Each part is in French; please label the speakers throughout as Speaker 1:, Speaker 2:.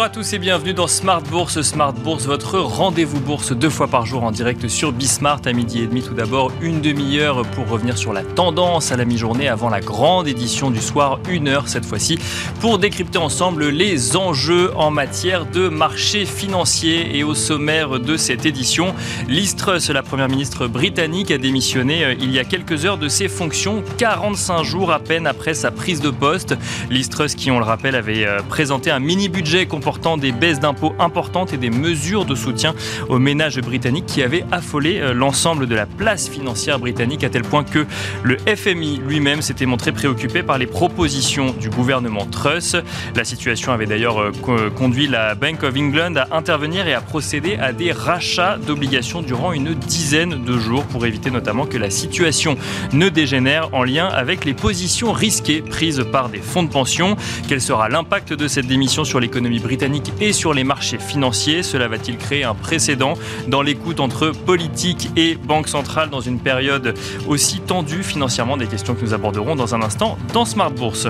Speaker 1: Bonjour à tous et bienvenue dans Smart Bourse. Smart Bourse, votre rendez-vous bourse deux fois par jour en direct sur Bismart à midi et demi. Tout d'abord, une demi-heure pour revenir sur la tendance à la mi-journée avant la grande édition du soir, une heure cette fois-ci, pour décrypter ensemble les enjeux en matière de marché financier. Et au sommaire de cette édition, Liz Truss, la première ministre britannique, a démissionné euh, il y a quelques heures de ses fonctions, 45 jours à peine après sa prise de poste. Liz Truss, qui on le rappelle, avait euh, présenté un mini-budget comportant des baisses d'impôts importantes et des mesures de soutien aux ménages britanniques qui avaient affolé euh, l'ensemble de la place financière britannique à tel point que le FMI lui-même s'était montré préoccupé par les propositions du gouvernement Truss. La situation avait d'ailleurs euh, conduit la Bank of England à intervenir et à procéder à des rachats d'obligations durant une dizaine de jours pour éviter notamment que la situation ne dégénère en lien avec les positions risquées prises par des fonds de pension. Quel sera l'impact de cette démission sur l'économie britannique? Et sur les marchés financiers. Cela va-t-il créer un précédent dans l'écoute entre politique et banque centrale dans une période aussi tendue? Financièrement Des questions que nous aborderons dans un instant dans Smart Bourse.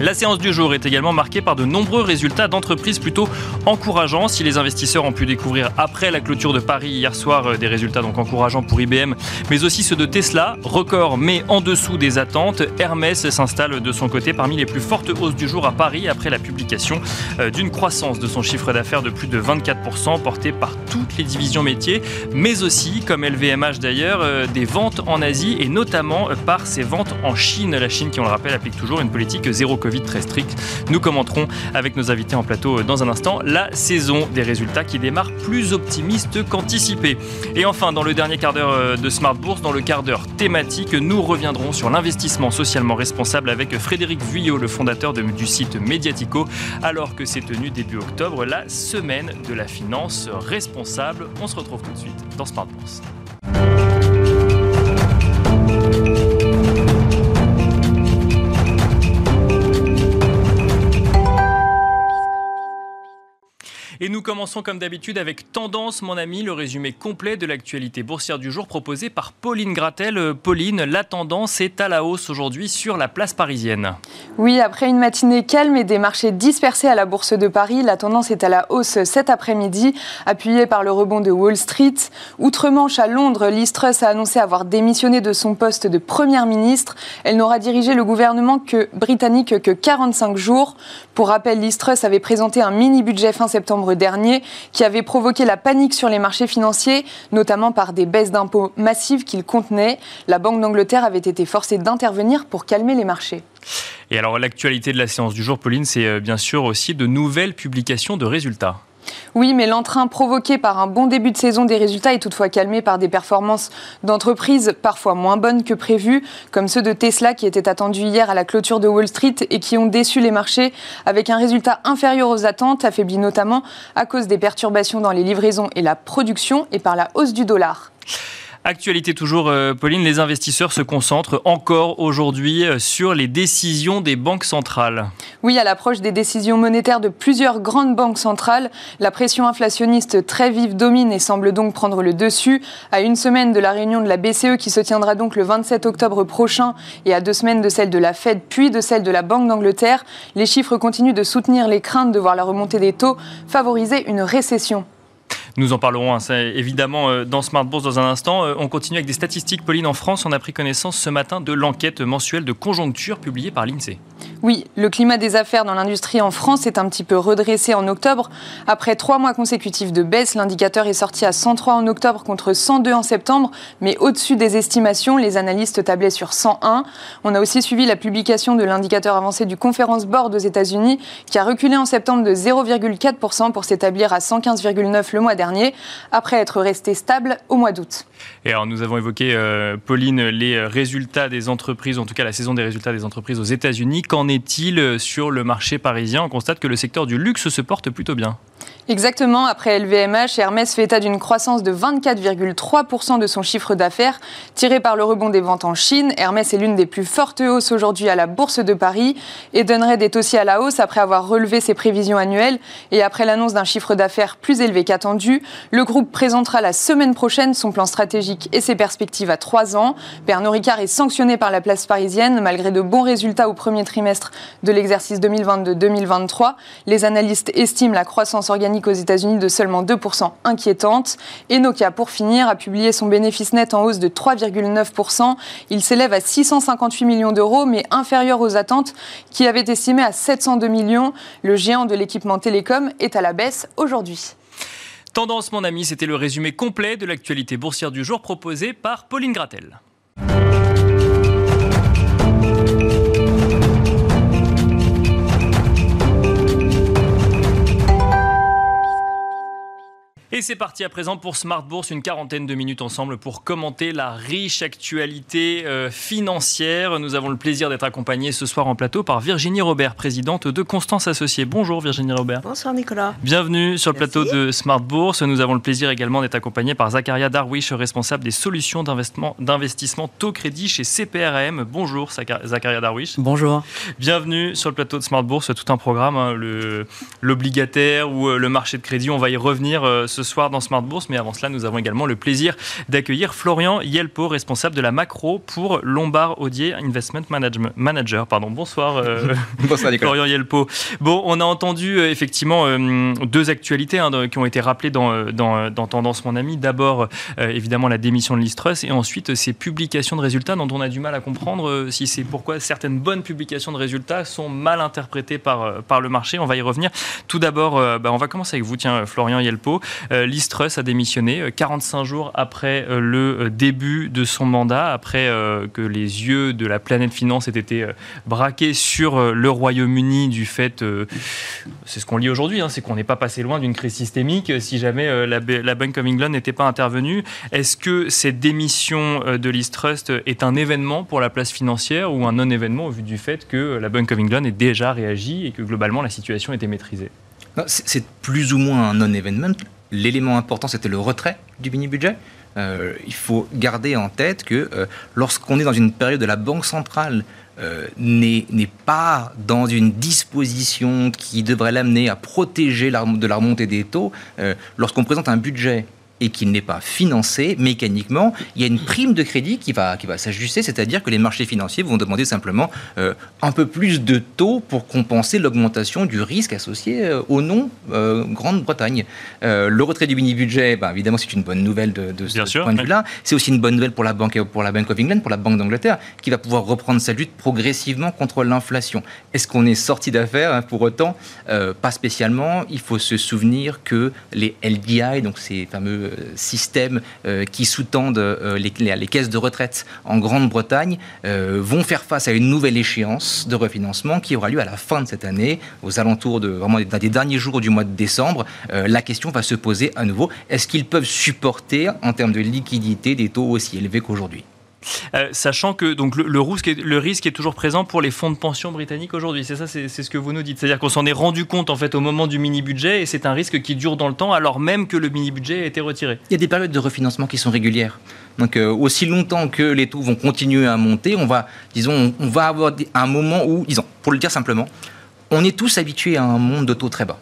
Speaker 1: La séance du jour est également marquée par de nombreux résultats d'entreprises plutôt encourageants. Si les investisseurs ont pu découvrir après la clôture de Paris hier soir euh, des résultats donc encourageants pour IBM, mais aussi ceux de Tesla, record mais en dessous des attentes, Hermès s'installe de son côté parmi les plus fortes hausses du jour à Paris après la publication euh, d'une croissance de son chiffre d'affaires de plus de 24% portée par toutes les divisions métiers, mais aussi, comme LVMH d'ailleurs, euh, des ventes en Asie et notamment par ses ventes en Chine. La Chine qui, on le rappelle, applique toujours une politique zéro Covid très strict. Nous commenterons avec nos invités en plateau dans un instant la saison des résultats qui démarre plus optimiste qu'anticipé. Et enfin, dans le dernier quart d'heure euh, de Smart Bourse, dans le quart d'heure thématique, nous reviendrons sur l'investissement socialement responsable avec Frédéric Vuillot, le fondateur du site Mediatico, alors que s'est tenue début octobre la semaine de la finance responsable. On se retrouve tout de suite dans Smart Bourse. Et nous commençons comme d'habitude avec Tendance, mon ami, le résumé complet de l'actualité boursière du jour proposé par Pauline Gratel. Euh, Pauline, la tendance est à la hausse aujourd'hui sur la place parisienne.
Speaker 2: Oui, après une matinée calme et des marchés dispersés à la bourse de Paris, la tendance est à la hausse cet après-midi, appuyée par le rebond de Wall Street. Outre-Manche, à Londres, Liz Truss a annoncé avoir démissionné de son poste de première ministre. Elle n'aura dirigé le gouvernement que, britannique que 45 jours. Pour rappel, Liz Truss avait présenté un mini-budget fin septembre dernier, qui avait provoqué la panique sur les marchés financiers, notamment par des baisses d'impôts massives qu'il contenait. La Banque d'Angleterre avait été forcée d'intervenir pour calmer les marchés.
Speaker 1: Et alors l'actualité de la séance du jour, Pauline, c'est euh, bien sûr aussi de nouvelles publications de résultats.
Speaker 2: Oui, mais l'entrain provoqué par un bon début de saison des résultats est toutefois calmé par des performances d'entreprises parfois moins bonnes que prévues, comme ceux de Tesla qui étaient attendus hier à la clôture de Wall Street et qui ont déçu les marchés avec un résultat inférieur aux attentes, affaibli notamment à cause des perturbations dans les livraisons et la production et par la hausse du dollar.
Speaker 1: Actualité toujours, euh, Pauline, les investisseurs se concentrent encore aujourd'hui euh, sur les décisions des banques centrales.
Speaker 2: Oui, à l'approche des décisions monétaires de plusieurs grandes banques centrales, la pression inflationniste très vive domine et semble donc prendre le dessus. À une semaine de la réunion de la BCE qui se tiendra donc le 27 octobre prochain et à deux semaines de celle de la Fed puis de celle de la Banque d'Angleterre, les chiffres continuent de soutenir les craintes de voir la remontée des taux favoriser une récession.
Speaker 1: Nous en parlerons hein, évidemment euh, dans Smart Bourse dans un instant. Euh, on continue avec des statistiques. Pauline, en France, on a pris connaissance ce matin de l'enquête mensuelle de conjoncture publiée par l'INSEE.
Speaker 2: Oui, le climat des affaires dans l'industrie en France est un petit peu redressé en octobre. Après trois mois consécutifs de baisse, l'indicateur est sorti à 103 en octobre contre 102 en septembre, mais au-dessus des estimations, les analystes tablaient sur 101. On a aussi suivi la publication de l'indicateur avancé du Conference Board aux États-Unis, qui a reculé en septembre de 0,4% pour s'établir à 115,9 le mois après être resté stable au mois d'août.
Speaker 1: Et alors nous avons évoqué, euh, Pauline, les résultats des entreprises, en tout cas la saison des résultats des entreprises aux États-Unis. Qu'en est-il sur le marché parisien? On constate que le secteur du luxe se porte plutôt bien.
Speaker 2: Exactement, après LVMH, Hermès fait état d'une croissance de 24,3% de son chiffre d'affaires, tiré par le rebond des ventes en Chine. Hermès est l'une des plus fortes hausses aujourd'hui à la Bourse de Paris. et Edenred est aussi à la hausse après avoir relevé ses prévisions annuelles et après l'annonce d'un chiffre d'affaires plus élevé qu'attendu. Le groupe présentera la semaine prochaine son plan stratégique et ses perspectives à trois ans. Pernod Ricard est sanctionné par la place parisienne malgré de bons résultats au premier trimestre de l'exercice 2022-2023. Les analystes estiment la croissance organique aux États-Unis de seulement 2% inquiétante. Et Nokia, pour finir, a publié son bénéfice net en hausse de 3,9%. Il s'élève à 658 millions d'euros, mais inférieur aux attentes qui avaient estimé à 702 millions. Le géant de l'équipement télécom est à la baisse aujourd'hui.
Speaker 1: Tendance, mon ami, c'était le résumé complet de l'actualité boursière du jour proposé par Pauline Gratel. Et c'est parti à présent pour Smart Bourse, une quarantaine de minutes ensemble pour commenter la riche actualité euh, financière. Nous avons le plaisir d'être accompagnés ce soir en plateau par Virginie Robert, présidente de Constance Associés. Bonjour Virginie Robert.
Speaker 3: Bonsoir Nicolas.
Speaker 1: Bienvenue sur le plateau de Smart Bourse. Nous avons le plaisir également d'être accompagnés par Zacharia Darwish, responsable des solutions d'investissement taux crédit chez CPRM. Bonjour Zacharia Darwish.
Speaker 4: Bonjour.
Speaker 1: Bienvenue sur le plateau de Smart Bourse, tout un programme, hein, l'obligataire ou euh, le marché de crédit. On va y revenir euh, ce ce soir dans Smart Bourse. Mais avant cela, nous avons également le plaisir d'accueillir Florian Yelpo, responsable de la macro pour Lombard Odier Investment Manager. Pardon. Bonsoir, euh, Bonsoir Florian Yelpo. Bon, on a entendu euh, effectivement euh, deux actualités hein, qui ont été rappelées dans, dans, Tendance Mon Ami. D'abord, évidemment, la démission de Listrus et ensuite ces publications de résultats dont on a du mal à comprendre si c'est pourquoi certaines bonnes publications de résultats sont mal interprétées par, par le marché. On va y revenir. Tout d'abord, bah, on va commencer avec vous, tiens, Florian Yelpo. Euh, Listrus a démissionné 45 euh, jours après euh, le début de son mandat, après que les yeux de la planète finance aient été braqués sur le Royaume-Uni du fait, c'est ce qu'on lit aujourd'hui, hein, c'est qu'on n'est pas passé loin d'une crise systémique si jamais la, Bank of England n'était pas intervenue. Est-ce que cette démission de Listrus est un événement pour la place financière ou un non-événement au vu du fait que la Bank of England ait déjà réagi et que globalement la situation était maîtrisée?
Speaker 4: C'est plus ou moins un non-événement l'élément important, c'était le retrait du mini-budget. Euh, il faut garder en tête que euh, lorsqu'on est dans une période de la Banque centrale euh, n'est pas dans une disposition qui devrait l'amener à protéger de la remontée des taux, lorsqu'on présente un budget et qu'il n'est pas financé mécaniquement, il y a une prime de crédit qui va, qui va s'ajuster, c'est-à-dire que les marchés financiers vont demander simplement euh, un peu plus de taux pour compenser l'augmentation du risque associé euh, au non euh, Grande-Bretagne. le retrait du mini-budget, ben, évidemment, c'est une bonne nouvelle de, ce point de vue-là. C'est aussi une bonne nouvelle pour la, banque, pour la Bank of England, pour la Banque d'Angleterre, qui va pouvoir reprendre sa lutte progressivement contre l'inflation. Est-ce qu'on est sorti d'affaires hein, Pour autant, pas spécialement. Il faut se souvenir que les LDI, donc ces fameux systèmes euh, qui sous-tendent euh, les, caisses de retraite en Grande-Bretagne vont faire face à une nouvelle échéance de refinancement qui aura lieu à la fin de cette année, aux alentours de des derniers jours du mois de décembre. la question va se poser à nouveau est-ce qu'ils peuvent supporter en termes de liquidité des taux aussi élevés qu'aujourd'hui?
Speaker 1: Euh, sachant que donc le, risque est, le, risque est, toujours présent pour les fonds de pension britanniques aujourd'hui. C'est ça, c'est ce que vous nous dites. C'est-à-dire qu'on s'en est rendu compte en fait au moment du mini-budget et c'est un risque qui dure dans le temps alors même que le mini-budget a été retiré.
Speaker 4: Il y a des périodes de refinancement qui sont régulières. Donc euh, aussi longtemps que les taux vont continuer à monter, on va, disons, on va avoir un moment où, disons, pour le dire simplement, on est tous habitués à un monde de taux très bas.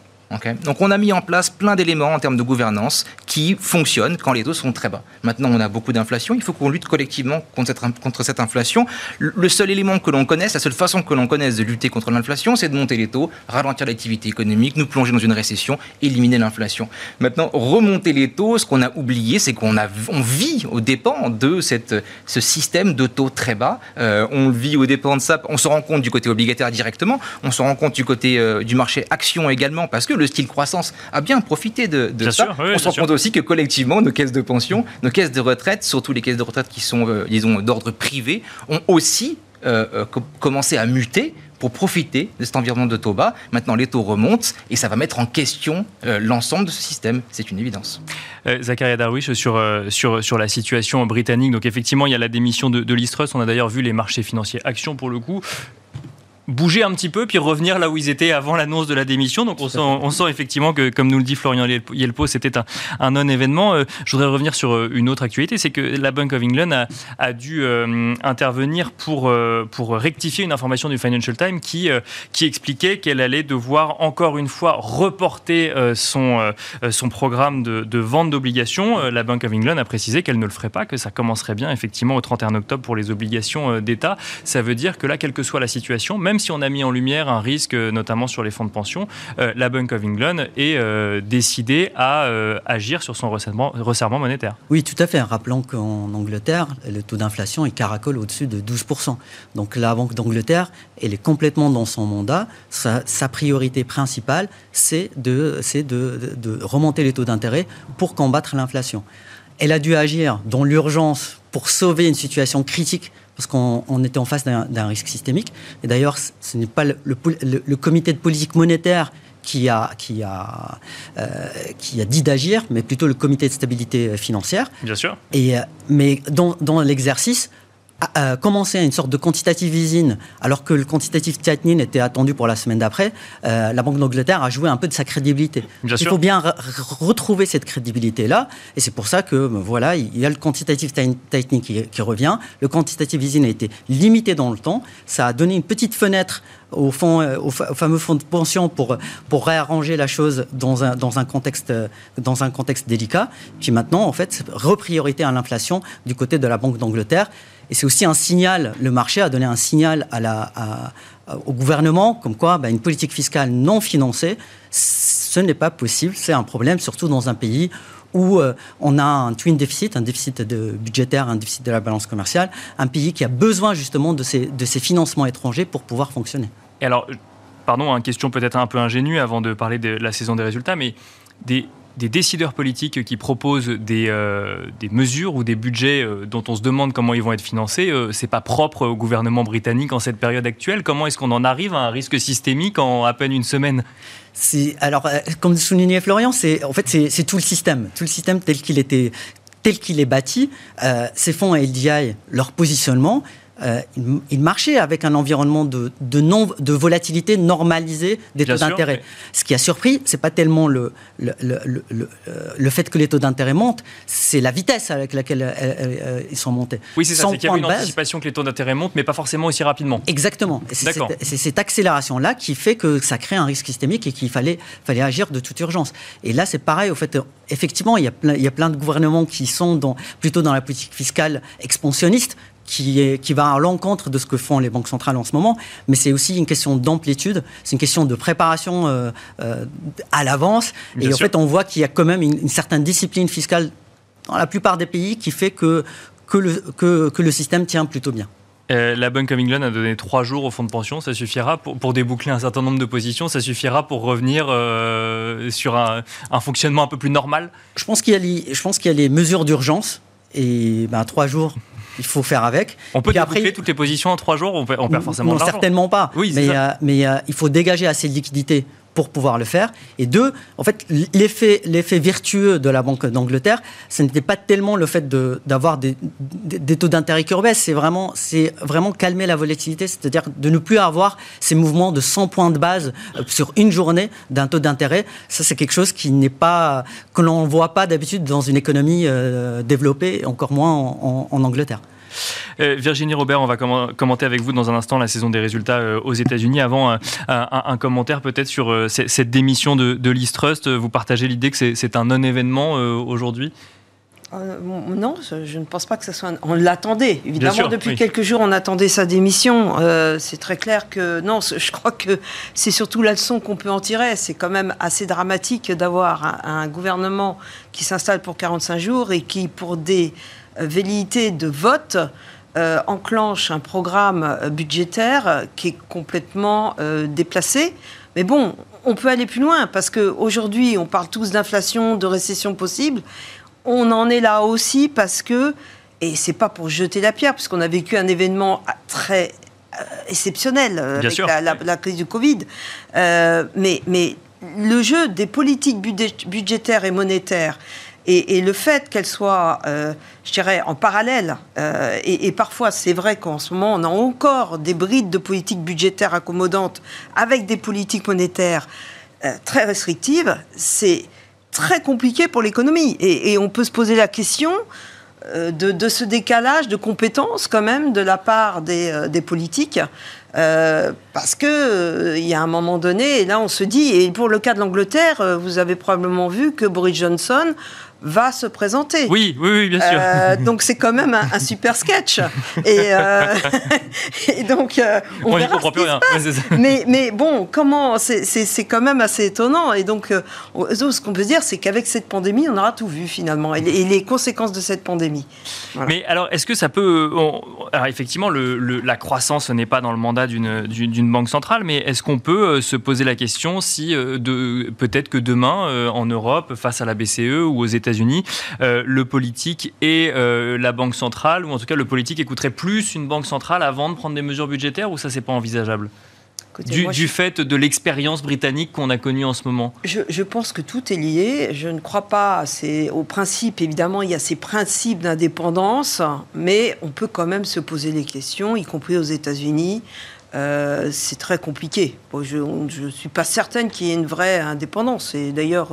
Speaker 4: Donc on a mis en place plein d'éléments en termes de gouvernance qui fonctionnent quand les taux sont très bas. Maintenant on a beaucoup d'inflation, il faut qu'on lutte collectivement contre cette, inflation. Le seul élément que l'on connaisse, la seule façon que l'on connaisse de lutter contre l'inflation, c'est de monter les taux, ralentir l'activité économique, nous plonger dans une récession, éliminer l'inflation. Maintenant remonter les taux, ce qu'on a oublié, c'est qu'on on vit au dépens de cette, ce système de taux très bas. Euh, on vit au dépens de ça, on se rend compte du côté obligataire directement, on se rend compte du côté euh, du marché action également parce que le style croissance a bien profité de, ça. on se rend compte aussi que collectivement, nos caisses de pension, nos caisses de retraite, surtout les caisses de retraite qui sont, euh, disons, d'ordre privé, ont aussi euh, euh, commencé à muter pour profiter de cet environnement de taux bas. Maintenant, les taux remontent et ça va mettre en question euh, l'ensemble de ce système. C'est une évidence.
Speaker 1: Euh, Zakaria Darwish, sur, euh, sur, sur la situation britannique. Donc, effectivement, il y a la démission de, de Listrus. On a d'ailleurs vu les marchés financiers actions pour le coup bouger un petit peu, puis revenir là où ils étaient avant l'annonce de la démission. Donc on sent, on sent effectivement que, comme nous le dit Florian Yelpo, c'était un, un non-événement. Euh, je voudrais revenir sur euh, une autre actualité, c'est que la Bank of England a, a dû euh, intervenir pour, pour rectifier une information du Financial Times qui, qui expliquait qu'elle allait devoir encore une fois reporter son, son programme de, de vente d'obligations. La Bank of England a précisé qu'elle ne le ferait pas, que ça commencerait bien effectivement au 31 octobre pour les obligations d'État. Ça veut dire que là, quelle que soit la situation, même si on a mis en lumière un risque, euh, notamment sur les fonds de pension, euh, la Bank of England est euh, décidée à agir sur son resserrement, monétaire.
Speaker 3: Oui, tout à fait. Rappelons qu'en Angleterre, le taux d'inflation est caracole au-dessus de 12%. Donc la Banque d'Angleterre, elle est complètement dans son mandat. Sa, priorité principale, c'est de remonter les taux d'intérêt pour combattre l'inflation. Elle a dû agir dans l'urgence pour sauver une situation critique parce qu'on était en face d'un risque systémique. Et d'ailleurs, ce n'est pas le, le, comité de politique monétaire qui a, qui a, euh, qui a dit d'agir, mais plutôt le comité de stabilité financière.
Speaker 1: Bien sûr.
Speaker 3: Et, euh, mais dans, dans l'exercice, a, commencé à une sorte de quantitative easing, alors que le quantitative tightening était attendu pour la semaine d'après, euh, la Banque d'Angleterre a joué un peu de sa crédibilité. il faut bien retrouver cette crédibilité-là, et c'est pour ça que ben, voilà, il y a le quantitative tightening qui, revient. Le quantitative easing a été limité dans le temps, ça a donné une petite fenêtre au, fond, euh, au, fameux fonds de pension pour, pour réarranger la chose dans un, dans un, contexte, dans un contexte délicat. Puis maintenant, en fait, repriorité à l'inflation du côté de la Banque d'Angleterre. Et c'est aussi un signal, le marché a donné un signal au gouvernement, comme quoi bah, une politique fiscale non financée, ce n'est pas possible, c'est un problème, surtout dans un pays où euh, on a un twin déficit, un déficit budgétaire, un déficit de la balance commerciale, un pays qui a besoin justement de ces, de ces financements étrangers pour pouvoir fonctionner.
Speaker 1: Et alors, pardon, une question peut-être un peu ingénue avant de parler de la saison des résultats, mais des, des décideurs politiques qui proposent des, euh, mesures ou des budgets euh, dont on se demande comment ils vont être financés, euh, c'est pas propre au gouvernement britannique en cette période actuelle. Comment est-ce qu'on en arrive à un risque systémique en à peine une semaine?
Speaker 3: Alors, comme soulignait Florian, c'est en fait c'est tout le système, tout le système tel qu'il était tel qu'il est bâti. ces fonds LDI, leur positionnement, euh, il, marchait avec un environnement de, de, non, de volatilité normalisée des taux d'intérêt. Ce qui a surpris, c'est pas tellement le, le, le, le, euh, fait que les taux d'intérêt montent, c'est la vitesse avec laquelle euh, ils sont montés.
Speaker 1: Oui, c'est ça, c'est qu'il y a une anticipation que les taux d'intérêt montent, mais pas forcément aussi rapidement.
Speaker 3: Exactement. C'est cette, cette accélération-là qui fait que ça crée un risque systémique et qu'il fallait, fallait agir de toute urgence. Et là, c'est pareil, au fait, effectivement, il y, a plein, il y a plein de gouvernements qui sont dans, plutôt dans la politique fiscale expansionniste, qui, est, qui va à l'encontre de ce que font les banques centrales en ce moment, mais c'est aussi une question d'amplitude, c'est une question de préparation euh, euh, à l'avance. Et en fait, on voit qu'il y a quand même une, certaine discipline fiscale dans la plupart des pays qui fait que, que, le, que, que le système tient plutôt bien.
Speaker 1: Euh, la Bank of England a donné trois jours au fonds de pension. Ça suffira pour, pour déboucler un certain nombre de positions. Ça suffira pour revenir sur un, un, fonctionnement un peu plus normal?
Speaker 3: Je pense qu'il y qu'il y a les mesures d'urgence. Et ben, trois jours, il faut faire avec.
Speaker 1: On peut déboucler toutes les positions en trois jours, on perd, on perd forcément
Speaker 3: Non, certainement pas. Oui, mais, euh, mais euh, il faut dégager assez de liquidités pour pouvoir le faire. Et deux, en fait, l'effet, l'effet vertueux de la Banque d'Angleterre, ce n'était pas tellement le fait d'avoir des, taux d'intérêt qui c'est vraiment, c'est vraiment calmer la volatilité, c'est-à-dire de ne plus avoir ces mouvements de 100 points de base euh, sur une journée d'un taux d'intérêt. Ça, c'est quelque chose qui n'est pas, que l'on ne voit pas d'habitude dans une économie euh, développée, encore moins en Angleterre.
Speaker 1: Euh, Virginie Robert, on va commenter avec vous dans un instant la saison des résultats euh, aux États-Unis. Avant, un, commentaire peut-être sur euh, cette démission de, de Trust. Vous partagez l'idée que c'est un non-événement aujourd'hui?
Speaker 5: Non, je ne pense pas que ce soit. On l'attendait, évidemment. depuis quelques jours, on attendait sa démission. c'est très clair que non. Je crois que c'est surtout la leçon qu'on peut en tirer. C'est quand même assez dramatique d'avoir un, un, gouvernement qui s'installe pour 45 jours et qui, pour des velléité de vote euh, enclenche un programme budgétaire qui est complètement euh, déplacé. Mais bon, on peut aller plus loin parce qu'aujourd'hui, on parle tous d'inflation, de récession possible. On en est là aussi parce que, et c'est pas pour jeter la pierre, puisqu'on a vécu un événement très exceptionnelle avec la, crise du Covid. mais, mais le jeu des politiques budgétaires et monétaires et, le fait qu'elles soient, je dirais, en parallèle, et, et, parfois c'est vrai qu'en ce moment on a encore des brides de politiques budgétaires accommodantes avec des politiques monétaires très restrictives, c'est très compliqué pour l'économie. Et, on peut se poser la question euh, de, ce décalage de compétences quand même de la part des, euh, politiques. Euh, parce que il y a un moment donné, et là on se dit, et pour le cas de l'Angleterre, vous avez probablement vu que Boris Johnson va se présenter.
Speaker 1: Oui, oui, oui bien sûr.
Speaker 5: Euh, donc c'est quand même un, super sketch. Et, euh, donc euh, on, on comprend plus rien. mais, mais bon, comment c'est quand même assez étonnant. Et donc ce qu'on peut dire, c'est qu'avec cette pandémie, on aura tout vu finalement et les, conséquences de cette pandémie.
Speaker 1: Mais alors, est-ce que ça peut Alors effectivement, le, la croissance n'est pas dans le mandat d'une banque centrale, mais est-ce qu'on peut se poser la question si de peut-être que demain en Europe, face à la BCE ou aux États unis euh, le politique et euh, la banque centrale, ou en tout cas le politique écouterait plus une banque centrale avant de prendre des mesures budgétaires, ou ça c'est pas envisageable? Du, fait de l'expérience britannique qu'on a connue en ce moment
Speaker 5: je, pense que tout est lié. Je ne crois pas au principe. Évidemment, il y a ces principes d'indépendance, mais on peut quand même se poser les questions, y compris aux États-Unis. Euh, c'est très compliqué. je ne suis pas certaine qu'il y ait une vraie indépendance. Et d'ailleurs,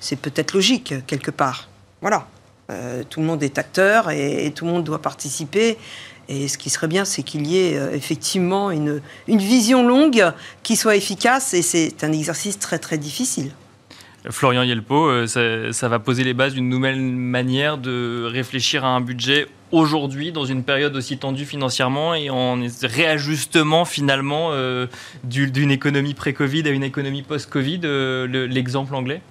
Speaker 5: c'est peut-être logique quelque part. Voilà. Euh, tout le monde est acteur et, tout le monde doit participer. Et ce qui serait bien, c'est qu'il y ait euh, effectivement une, une, vision longue qui soit efficace. Et c'est un exercice très très difficile.
Speaker 1: Florian Yelpo, euh, ça, ça, va poser les bases d'une nouvelle manière de réfléchir à un budget aujourd'hui dans une période aussi tendue financièrement et en réajustement finalement d'une économie pré-Covid à une économie post-Covid, l'exemple anglais?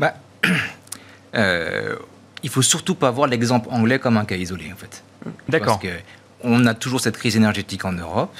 Speaker 4: Bah, euh, Il faut surtout pas voir l'exemple anglais comme un cas isolé, en fait.
Speaker 1: D'accord.
Speaker 4: Parce qu'on a toujours cette crise énergétique en Europe.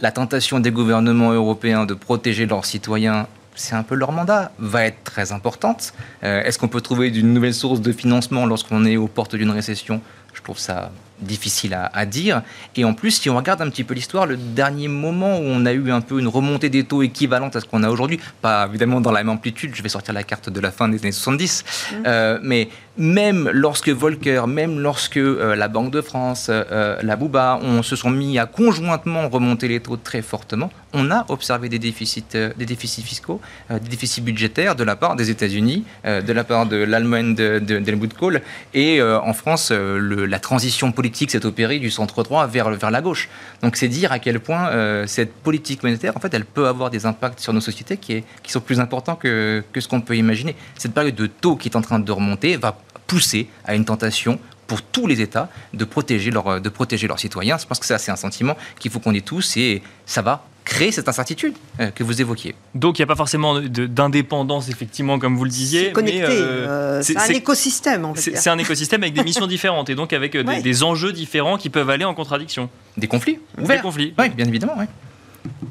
Speaker 4: La tentation des gouvernements européens de protéger leurs citoyens c'est un peu leur mandat, va être très importante. Euh, est-ce qu'on peut trouver une nouvelle source de financement lorsqu'on est aux portes d'une récession? Je trouve ça difficile à, dire. Et en plus, si on regarde un petit peu l'histoire, le dernier moment où on a eu un peu une remontée des taux équivalente à ce qu'on a aujourd'hui, pas évidemment dans la même amplitude, je vais sortir la carte de la fin des années 70, mmh. euh, mais même lorsque Volcker, même lorsque euh, la Banque de France, euh, la Bouba, se sont mis à conjointement remonter les taux très fortement, on a observé des déficits, des déficits fiscaux, des déficits budgétaires de la part des États-Unis, de la part de l'Allemagne d'Helmut de, Kohl, et en France, la transition politique s'est opérée du centre droit vers, la gauche. Donc c'est dire à quel point euh, cette politique monétaire, en fait, elle peut avoir des impacts sur nos sociétés qui, sont plus importants que ce qu'on peut imaginer. Cette période de taux qui est en train de remonter va pousser à une tentation pour tous les États de protéger, leur, de protéger leurs citoyens. Je pense que ça, c'est un sentiment qu'il faut qu'on ait tous et ça va créer cette incertitude euh, que vous évoquiez.
Speaker 1: Donc il n'y a pas forcément d'indépendance, effectivement, comme vous le disiez.
Speaker 5: C'est connecté, euh, euh, c'est un écosystème.
Speaker 1: C'est un écosystème avec des missions différentes et donc avec des, enjeux différents qui peuvent aller en contradiction.
Speaker 4: Des conflits
Speaker 1: Des conflits.
Speaker 4: Oui, bien évidemment, oui.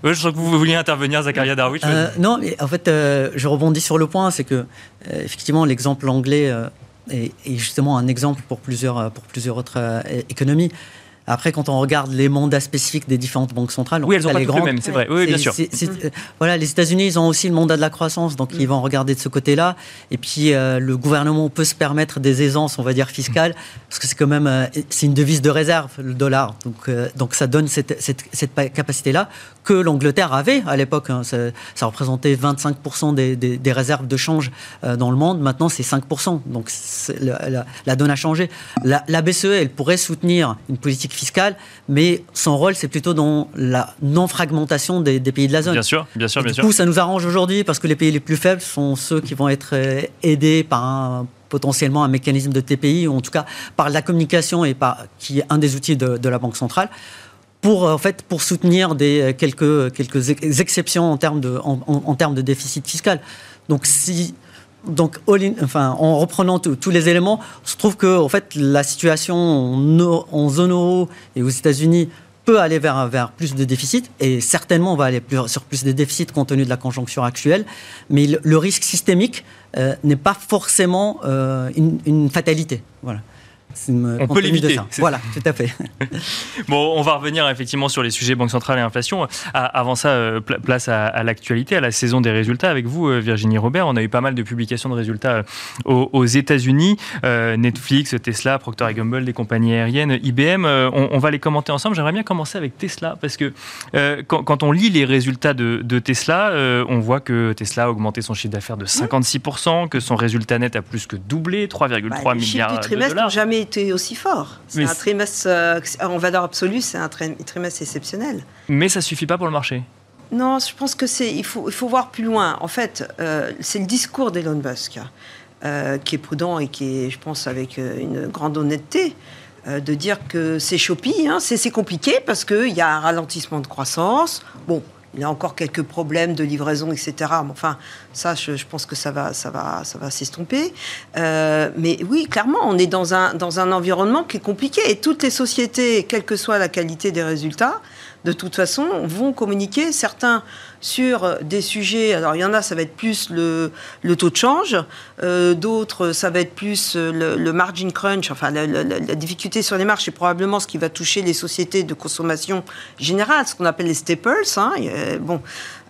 Speaker 1: je crois que vous vouliez intervenir, Zakaria Darwich.
Speaker 3: non, mais en fait, je rebondis sur le point, c'est que, effectivement, l'exemple anglais est, justement un exemple pour plusieurs, pour plusieurs autres économies. Après, quand on regarde les mandats spécifiques des différentes banques centrales,
Speaker 1: oui, elles ont pas les grandes, c'est vrai. Oui, bien sûr.
Speaker 3: Euh, voilà, les États-Unis, ils ont aussi le mandat de la croissance, donc ils vont regarder de ce côté-là. Et puis, euh, le gouvernement peut se permettre des aisances, on va dire fiscales, parce que c'est quand même, euh, c'est une devise de réserve, le dollar. Donc, donc ça donne cette, cette, cette capacité-là que l'Angleterre avait à l'époque. Hein. Ça, ça, représentait 25% des, des, des, réserves de change dans le monde. Maintenant, c'est 5%. Donc, la, la, donne a changé. La, la BCE, elle pourrait soutenir une politique fiscale, mais son rôle, c'est plutôt dans la non-fragmentation des, pays de la zone.
Speaker 1: Bien sûr, bien sûr,
Speaker 3: bien
Speaker 1: du
Speaker 3: coup, ça nous arrange aujourd'hui parce que les pays les plus faibles sont ceux qui vont être euh, aidés par un potentiellement un mécanisme de TPI, ou en tout cas par la communication et par qui est un des outils de, la Banque centrale pour en fait pour soutenir des euh, quelques quelques exceptions en termes de en, en termes de déficit fiscal. Donc si donc, en reprenant tous les éléments, se trouve que en fait, la situation en, zone euro et aux États-Unis peut aller vers, plus de déficit, et certainement on va aller sur plus de déficits compte tenu de la conjoncture actuelle, mais le, risque systémique euh, n'est pas forcément euh, une, fatalité. Voilà.
Speaker 1: On peut l'éviter.
Speaker 3: Voilà, tout à fait.
Speaker 1: bon, on va revenir effectivement sur les sujets Banque centrale et inflation. avant ça, euh, place à, l'actualité, à la saison des résultats. Avec vous, euh, Virginie Robert, on a eu pas mal de publications de résultats euh, aux, États-Unis. Netflix, Tesla, Procter Gamble, des compagnies aériennes, IBM. On, va les commenter ensemble. J'aimerais bien commencer avec Tesla parce que quand, on lit les résultats de, Tesla, on voit que Tesla a augmenté son chiffre d'affaires de 56%, que son résultat net a plus que doublé, 3,3 bah, milliards de dollars.
Speaker 5: jamais été aussi fort. C'est un trimestre, euh, en valeur absolue, c'est un trimestre exceptionnel.
Speaker 1: Mais ça suffit pas pour le marché
Speaker 5: Non, je pense que c'est. Il faut, il faut voir plus loin. En fait, euh, c'est le discours d'Elon Musk euh, qui est prudent et qui est, je pense, avec une grande honnêteté de dire que c'est choppy, hein, c'est compliqué parce qu'il y a un ralentissement de croissance. Bon, il y a encore quelques problèmes de livraison, etc. Mais enfin, ça, je, pense que ça va, ça va, ça va s'estomper. Euh, mais oui, clairement, on est dans un, dans un environnement qui est compliqué. Et toutes les sociétés, quelle que soit la qualité des résultats, de toute façon, vont communiquer. Certains sur des sujets, alors il y en a, ça va être plus le, taux de change, euh, d'autres, ça va être plus le, margin crunch, enfin la, difficulté sur les marges, c'est probablement ce qui va toucher les sociétés de consommation générale, ce qu'on appelle les staples. Hein. bon,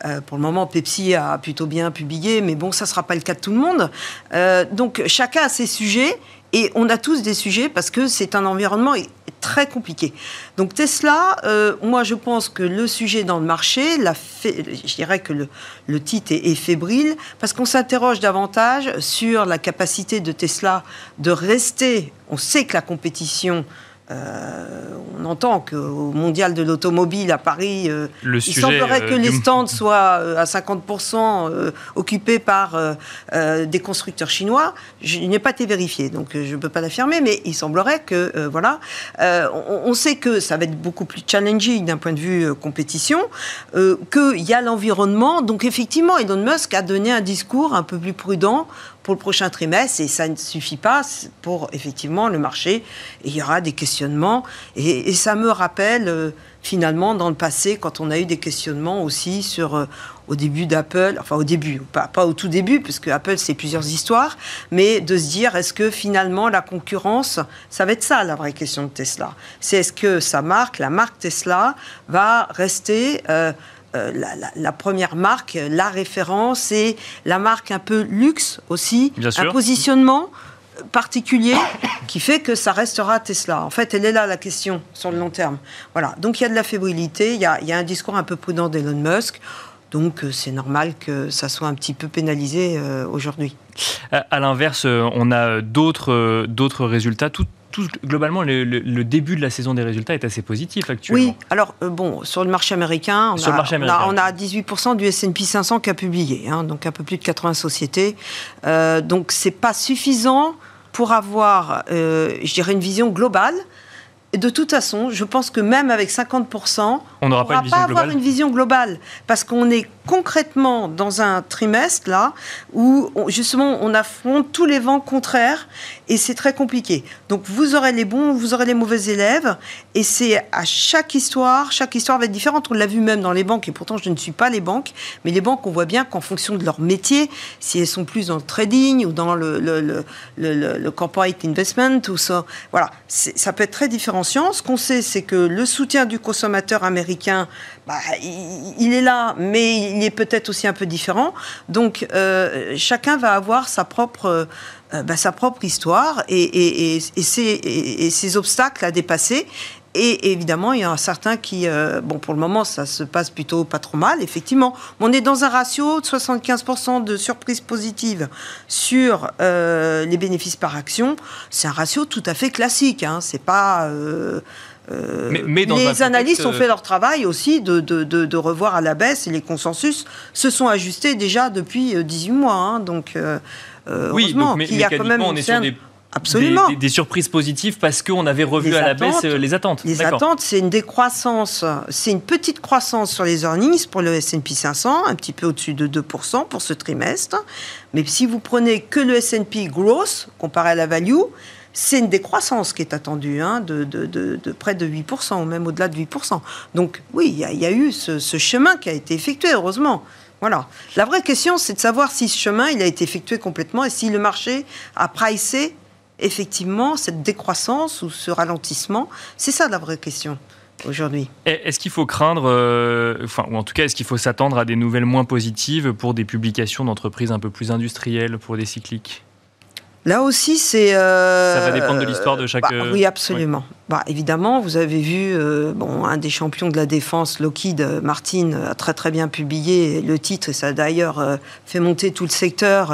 Speaker 5: euh, pour le moment, Pepsi a plutôt bien publié, mais bon, ça ne sera pas le cas de tout le monde. Euh, donc chacun a ses sujets et on a tous des sujets parce que c'est un environnement très compliqué. Donc Tesla, euh, moi je pense que le sujet dans le marché, je dirais que le, le titre est, fébrile parce qu'on s'interroge davantage sur la capacité de Tesla de rester. On sait que la compétition euh, on entend qu'au mondial de l'automobile à Paris, euh, il semblerait que les stands soient à 50% occupés par des constructeurs chinois. Je n'ai pas été vérifié, donc je ne peux pas l'affirmer, mais il semblerait que, voilà, on, sait que ça va être beaucoup plus challenging d'un point de vue compétition, qu'il y a l'environnement. Donc effectivement, Elon Musk a donné un discours un peu plus prudent pour le prochain trimestre et ça ne suffit pas pour effectivement le marché. il y aura des questionnements et, ça me rappelle euh, finalement dans le passé quand on a eu des questionnements aussi sur euh, au début d'Apple, enfin au début, pas, au tout début, puisque Apple c'est plusieurs histoires, mais de se dire est-ce que finalement la concurrence, ça va être ça la vraie question de Tesla. C'est est-ce que sa marque, la marque Tesla, va rester euh, euh, la, première marque, la référence et la marque un peu luxe aussi, un positionnement particulier qui fait que ça restera Tesla. En fait, elle est là la question sur le long terme. Voilà. Donc il y a de la fébrilité, il y a, un discours un peu prudent d'Elon Musk. Donc euh, c'est normal que ça soit un petit peu pénalisé euh, aujourd'hui.
Speaker 1: À, l'inverse, on a d'autres d'autres résultats. Tout, globalement, le, début de la saison des résultats est assez positif actuellement.
Speaker 5: Oui, alors euh, bon, sur le marché américain, on, a, 18% du S&P 500 qui a publié, hein, donc un peu plus de 80 sociétés. Euh, donc c'est pas suffisant pour avoir, euh, je dirais, une vision globale de toute façon, je pense que même avec 50%, on n'aura pas, pas avoir une vision globale. Parce qu'on est concrètement dans un trimestre, là, où justement on affronte tous les vents contraires et c'est très compliqué. Donc vous aurez les bons, vous aurez les mauvais élèves et c'est à chaque histoire, chaque histoire va être différente. On l'a vu même dans les banques et pourtant je ne suis pas les banques, mais les banques, on voit bien qu'en fonction de leur métier, si elles sont plus dans le trading ou dans le, le, le, corporate investment ou ça, voilà, ça peut être très Ce qu'on sait, c'est que le soutien du consommateur américain, bah, il, est là, mais il est peut-être aussi un peu différent. Donc, euh, chacun va avoir sa propre, euh, bah, sa propre histoire et, et, ses, obstacles à dépasser. Et évidemment, il y en a certains qui, euh, bon, pour le moment, ça se passe plutôt pas trop mal, effectivement. On est dans un ratio de 75% de surprise positive sur les bénéfices par action. C'est un ratio tout à fait classique. Hein. C'est pas. Euh, mais, les analystes ont fait leur travail aussi de, de, revoir à la baisse et les consensus se sont ajustés déjà depuis 18 euh, mois. Hein. donc, euh,
Speaker 1: oui, donc, mais, il y a quand même on est sur des Absolument. Des, surprises positives parce qu'on avait revu à la baisse les attentes.
Speaker 5: Les attentes, c'est une décroissance, c'est une petite croissance sur les earnings pour le S&P 500, un petit peu au-dessus de 2% pour ce trimestre. Mais si vous prenez que le S&P Growth comparé à la value, c'est une décroissance qui est attendue hein, de, près de 8%, ou même au-delà de 8%. Donc oui, il y, a eu ce, chemin qui a été effectué, heureusement. Voilà. La vraie question, c'est de savoir si ce chemin, il a été effectué complètement et si le marché a pricé effectivement cette décroissance ou ce ralentissement C'est ça la vraie question aujourd'hui.
Speaker 1: Est-ce qu'il faut craindre, euh, enfin, ou en tout cas, est-ce qu'il faut s'attendre à des nouvelles moins positives pour des publications d'entreprises un peu plus industrielles, pour des cycliques?
Speaker 5: Là aussi, c'est. Euh,
Speaker 1: ça va dépendre de l'histoire de chaque.
Speaker 5: Bah, oui, absolument. Bah, évidemment, vous avez vu, euh, bon, un des champions de la défense, Lockheed Martin, a très très bien publié le titre, et ça a d'ailleurs fait monter tout le secteur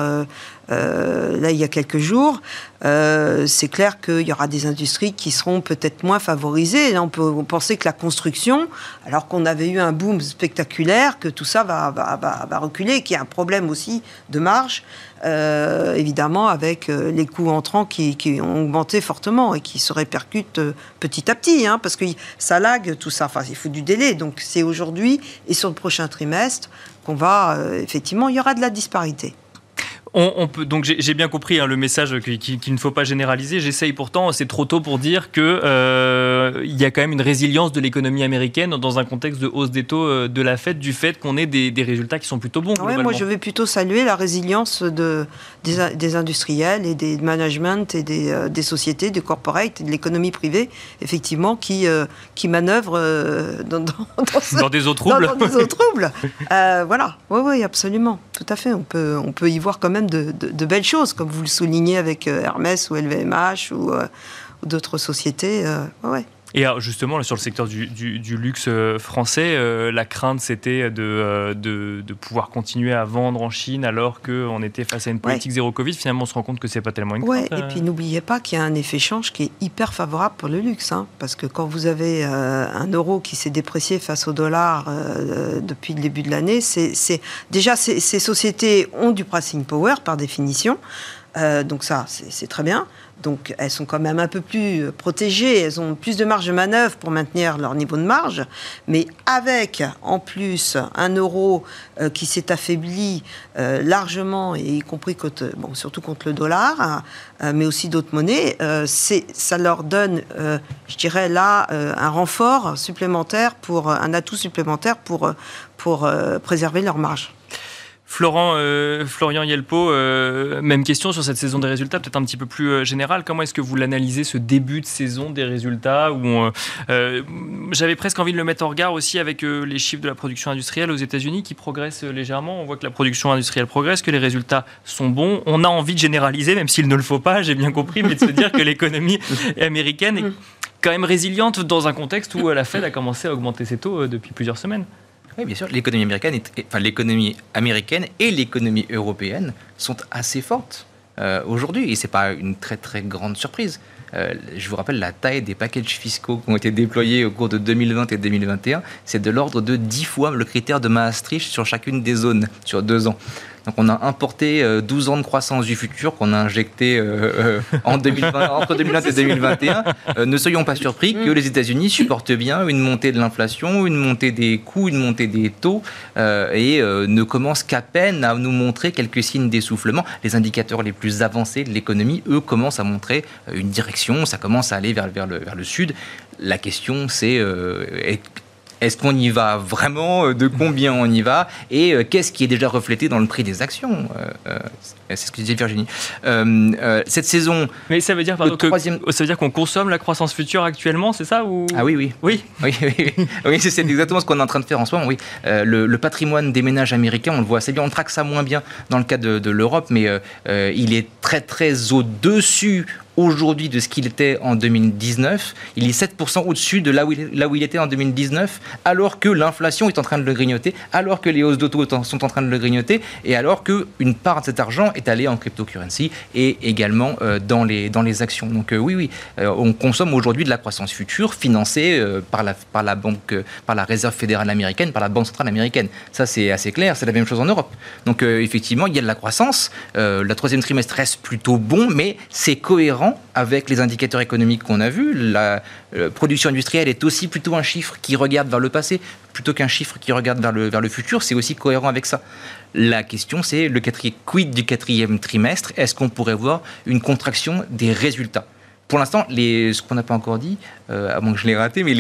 Speaker 5: euh, là il y a quelques jours, euh, c'est clair qu'il y aura des industries qui seront peut-être moins favorisées. On peut penser que la construction, alors qu'on avait eu un boom spectaculaire, que tout ça va, va, va, reculer, qu'il y a un problème aussi de marge, euh, évidemment, avec les coûts entrants qui, ont augmenté fortement et qui se répercutent petit à petit, hein, parce que ça lag tout ça. Enfin, il faut du délai. Donc, c'est aujourd'hui et sur le prochain trimestre qu'on va, effectivement, il y aura de la disparité.
Speaker 1: On, peut, donc j'ai bien compris hein, le message qu'il ne faut pas généraliser. J'essaye pourtant, c'est trop tôt pour dire qu'il euh, y a quand même une résilience de l'économie américaine dans un contexte de hausse des taux euh, de la Fed, du fait qu'on ait des, résultats qui sont plutôt bons.
Speaker 5: moi je vais plutôt saluer la résilience de, des, industriels et des management et des, euh, des, sociétés, des corporates et de l'économie privée, effectivement, qui, qui manœuvrent dans,
Speaker 1: dans, des eaux troubles.
Speaker 5: Dans, des eaux troubles. voilà, oui, oui, absolument, tout à fait. On peut, on peut y voir quand même de, belles choses, comme vous le soulignez avec euh, Hermès ou LVMH ou, euh, d'autres sociétés. Euh.
Speaker 1: Et justement, sur le secteur du, luxe français, la crainte, c'était de, de, pouvoir continuer à vendre en Chine alors qu'on était face à une politique zéro Covid. Finalement, on se rend compte que c'est pas tellement une
Speaker 5: crainte. et puis n'oubliez pas qu'il y a un effet change qui est hyper favorable pour le luxe. Hein, parce que quand vous avez un euro qui s'est déprécié face au dollar depuis le début de l'année, c'est déjà ces, ces sociétés ont du pricing power par définition. donc ça, c'est très bien. Donc elles sont quand même un peu plus protégées, elles ont plus de marge de manœuvre pour maintenir leur niveau de marge, mais avec en plus un euro euh, qui s'est affaibli euh, largement, et y compris contre, bon, surtout contre le dollar, hein, euh, mais aussi d'autres monnaies, ça leur donne, je dirais là, un renfort supplémentaire, pour, un atout supplémentaire pour préserver leur marge.
Speaker 1: Florent, euh, Florian Yelpo, euh, même question sur cette saison des résultats, peut-être un petit peu plus euh, générale. Comment est-ce que vous l'analysez, ce début de saison des résultats J'avais presque envie de le mettre en regard aussi avec les chiffres de la production industrielle aux États-Unis qui progressent légèrement. On voit que la production industrielle progresse, que les résultats sont bons. On a envie de généraliser, même s'il ne le faut pas, j'ai bien compris, mais de se dire que l'économie américaine est quand même résiliente dans un contexte où la Fed a commencé à augmenter ses taux depuis plusieurs semaines.
Speaker 4: Oui, bien sûr. L'économie américaine, enfin, l'économie américaine et l'économie européenne sont assez fortes euh, aujourd'hui. Et ce n'est pas une très très grande surprise. Euh, je vous rappelle la taille des packages fiscaux qui ont été déployés au cours de 2020 et 2021. C'est de l'ordre de 10 fois le critère de Maastricht sur chacune des zones, sur deux ans. Donc on a importé 12 euh, ans de croissance du futur qu'on a injecté euh, euh, en 2020, entre 2020 et 2021. ne soyons pas surpris que les États-Unis supportent bien une montée de l'inflation, une montée des coûts, une montée des taux et ne commencent qu'à peine à nous montrer quelques signes d'essoufflement. Les indicateurs les plus avancés de l'économie, eux, commencent à montrer une direction, ça commence à aller vers, vers, le, vers le sud. La question, c'est est-ce qu'on y va vraiment euh, De combien on y va Et euh, qu'est-ce qui est déjà reflété dans le prix des actions euh, C'est ce que disait Virginie. cette saison.
Speaker 1: Mais ça veut dire, troisième... ça veut dire qu'on consomme la croissance future actuellement, c'est ça ou...
Speaker 4: Ah oui, oui.
Speaker 1: Oui,
Speaker 4: oui, oui, c'est exactement ce qu'on est en train de faire en ce moment. Oui. Le, patrimoine des ménages américains, on le voit assez bien. On traque ça moins bien dans le cas de, de l'Europe, mais il est très, très au-dessus aujourd'hui de ce qu'il était en 2019. Il est 7% au-dessus de là où, il, là où il était en 2019, alors que l'inflation est en train de le grignoter, alors que les hausses d'auto sont en train de le grignoter, et alors qu'une part de cet argent est allée en cryptocurrency et également euh, dans, les, dans les actions. Donc euh, oui, oui, euh, on consomme aujourd'hui de la croissance future financée par, la, par, la banque, par la Réserve fédérale américaine, par la Banque centrale américaine. Ça, c'est assez clair, c'est la même chose en Europe. Donc effectivement, il y a de la croissance. le troisième trimestre reste plutôt bon, mais c'est cohérent avec les indicateurs économiques qu'on a vus. La production industrielle est aussi plutôt un chiffre qui regarde vers le passé plutôt qu'un chiffre qui regarde vers le, vers le futur. C'est aussi cohérent avec ça. La question, c'est le quatrième, quid du quatrième trimestre? Est-ce qu'on pourrait voir une contraction des résultats? Pour l'instant, ce qu'on n'a pas encore dit, euh, à moins que je l'ai raté, mais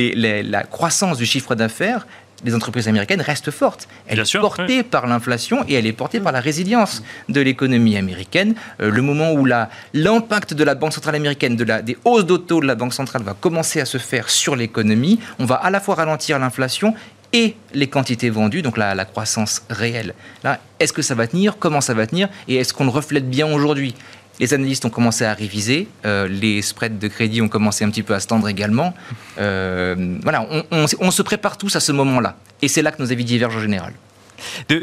Speaker 4: la croissance du chiffre d'affaires les entreprises américaines restent fortes. Elle est portée par l'inflation et elle est portée par la résilience de l'économie américaine. Euh, le moment où l'impact de la Banque centrale américaine, de la, des hausses d'auto de la Banque centrale va commencer à se faire sur l'économie, on va à la fois ralentir l'inflation et les quantités vendues, donc la, croissance réelle. Là, est-ce que ça va tenir? Comment ça va tenir? Et est-ce qu'on le reflète bien aujourd'hui? Les analystes ont commencé à réviser, euh, les spreads de crédit ont commencé un petit peu à se tendre également. Euh, voilà, on, se prépare tous à ce moment-là. Et c'est là que nos avis divergent en général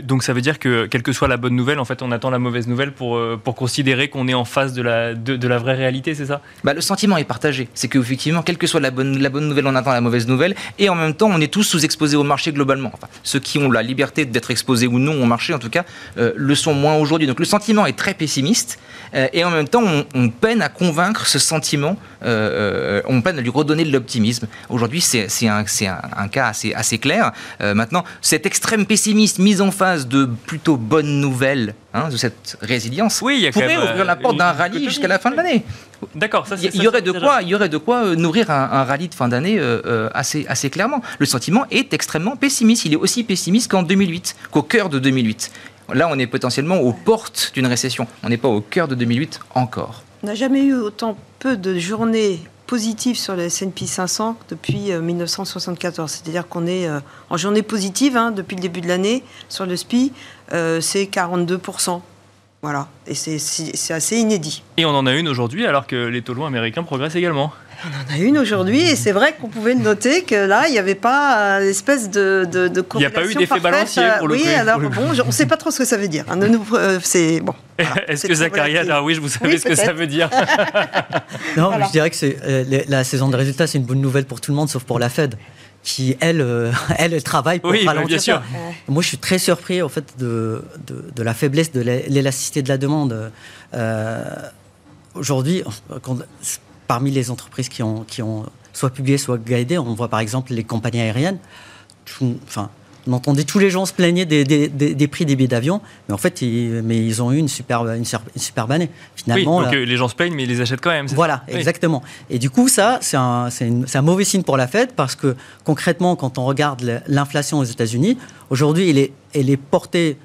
Speaker 1: donc ça veut dire que quelle que soit la bonne nouvelle, en fait, on attend la mauvaise nouvelle pour, euh, pour considérer qu'on est en face de la, de, la vraie réalité, c'est ça?
Speaker 4: Bah, Le sentiment est partagé. C'est qu'effectivement, quelle que soit la bonne, la bonne nouvelle, on attend la mauvaise nouvelle. Et en même temps, on est tous sous-exposés au marché globalement. Enfin, ceux qui ont la liberté d'être exposés ou non au marché, en tout cas, euh, le sont moins aujourd'hui. Donc le sentiment est très pessimiste. Euh, et en même temps, on, peine à convaincre ce sentiment. on peine à lui redonner de l'optimisme. Aujourd'hui, c'est un, un, un, cas assez, assez clair. maintenant, cet extrême pessimisme mise en phase de plutôt bonnes nouvelles hein, de cette résilience
Speaker 1: oui, y
Speaker 4: pourrait ouvrir la porte d'un rallye jusqu'à la fin de l'année.
Speaker 1: D'accord, ça,
Speaker 4: il y, aurait de quoi, il y aurait de quoi nourrir un, rallye de fin d'année euh, euh, assez, assez clairement. Le sentiment est extrêmement pessimiste. Il est aussi pessimiste qu'en 2008, qu'au cœur de 2008. Là, on est potentiellement aux portes d'une récession. On n'est pas au cœur de 2008 encore.
Speaker 5: On n'a jamais eu autant peu de journées positive sur le S&P 500 depuis 1974. Euh, C'est-à-dire qu'on est euh, en journée positive hein, depuis le début de l'année sur le SPI, euh, c'est 42%. Voilà, et c'est assez inédit.
Speaker 1: Et on en a une aujourd'hui alors que les taux américains progressent également.
Speaker 5: On en a une aujourd'hui et c'est vrai qu'on pouvait noter que là, il n'y avait pas l'espèce de, de, de
Speaker 1: Il n'y a pas eu d'effet balancier pour le
Speaker 5: Oui, alors bon, on ne sait pas trop ce que ça veut dire. Hein. c'est bon.
Speaker 1: Est-ce que Zacharia Darwish, vous savez ce que ça veut dire
Speaker 3: Non, je dirais que euh, la saison de résultats, c'est une bonne nouvelle pour tout le monde, sauf pour la Fed qui, elle, euh, elle, travaille pour
Speaker 1: oui, ralentir bien sûr.
Speaker 3: Moi, je suis très surpris, en fait, de, de, la faiblesse de l'élasticité de la demande. Euh, aujourd'hui, parmi les entreprises qui ont, qui ont soit publié, soit guidé, on voit par exemple les compagnies aériennes. enfin, on entendait tous les gens se plaigner des, des, des, prix des billets d'avion, mais en fait, ils, mais ils ont eu une superbe, une, superbe année.
Speaker 1: Finalement, oui, donc euh, les gens se plaignent, mais ils les achètent quand même.
Speaker 3: Voilà, exactement. Et du coup, ça, c'est un, un, mauvais signe pour la Fed parce que concrètement, quand on regarde l'inflation aux États-Unis, aujourd'hui, elle est, elle est portée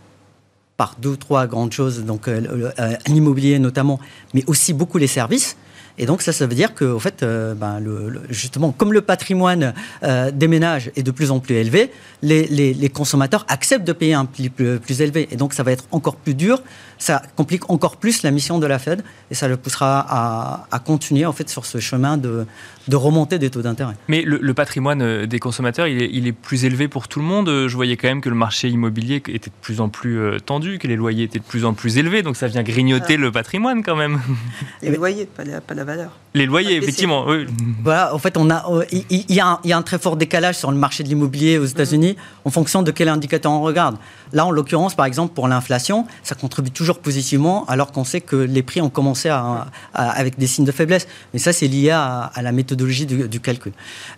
Speaker 3: par deux ou trois grandes choses, donc euh, euh, l'immobilier notamment, mais aussi beaucoup les services. Et donc ça, ça veut dire que, au fait, euh, ben, justement, comme le patrimoine euh, des ménages est de plus en plus élevé, les, consommateurs acceptent de payer un prix plus, plus, élevé. Et donc ça va être encore plus dur, ça complique encore plus la mission de la Fed, et ça le poussera à, à continuer en fait sur ce chemin de, de remontée des taux d'intérêt.
Speaker 1: Mais le, patrimoine euh, des consommateurs, il est, il est, plus élevé pour tout le monde. Je voyais quand même que le marché immobilier était de plus en plus tendu, que les loyers étaient de plus en plus élevés, donc ça vient grignoter ah. le patrimoine quand même.
Speaker 5: Les loyers, pas la, pas la valeur.
Speaker 1: Les loyers, effectivement.
Speaker 3: Voilà, en fait, on a, euh, il y, a un, très fort décalage sur le marché de l'immobilier aux États-Unis en fonction de quel indicateur on regarde. Là, en l'occurrence, par exemple, pour l'inflation, ça contribue toujours positivement, alors qu'on sait que les prix ont commencé à, avec des signes de faiblesse. Mais ça, c'est lié à, la méthodologie du, calcul.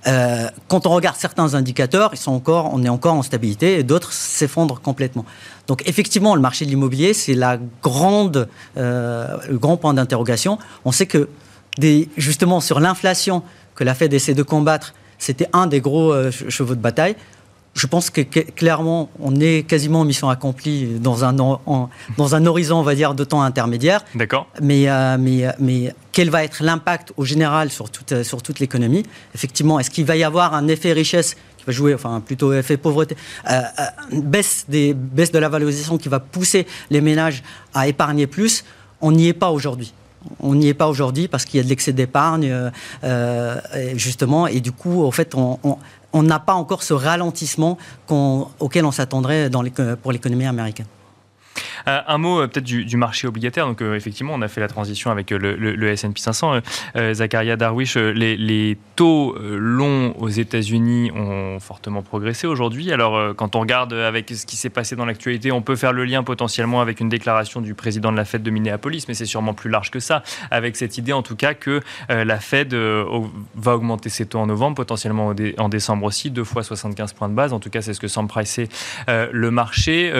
Speaker 3: Euh, quand on regarde certains indicateurs, ils sont encore, on est encore en stabilité, et d'autres s'effondrent complètement. Donc effectivement, le marché de l'immobilier, c'est la grande, euh, le grand point d'interrogation. On sait que justement sur l'inflation que la Fed essaie de combattre, c'était un des gros euh, chevaux de bataille. Je pense que, clairement, on est quasiment en mission accomplie dans un, dans un horizon, on va dire, de temps intermédiaire.
Speaker 1: D'accord.
Speaker 3: Mais, euh, mais, mais quel va être l'impact au général sur toute, sur toute l'économie? Effectivement, est-ce qu'il va y avoir un effet richesse qui va jouer, enfin plutôt effet pauvreté, euh, baisse, des, baisse de la valorisation qui va pousser les ménages à épargner plus? On n'y est pas aujourd'hui on n'y est pas aujourd'hui parce qu'il y a de l'excès d'épargne, euh, euh, justement, et du coup, en fait, on n'a pas encore ce ralentissement auquel on s'attendrait pour l'économie américaine.
Speaker 1: Euh, un mot euh, peut-être du, marché obligataire. Donc euh, effectivement, on a fait la transition avec le, S&P 500. Zacharia Darwish, les, taux longs aux États-Unis ont fortement progressé aujourd'hui. Alors quand on regarde avec ce qui s'est passé dans l'actualité, on peut faire le lien potentiellement avec une déclaration du président de la Fed de Minneapolis, mais c'est sûrement plus large que ça. Avec cette idée en tout cas que la Fed va augmenter ses taux en novembre, potentiellement en décembre aussi, deux fois 75 points de base. En tout cas, c'est ce que semble pricer le marché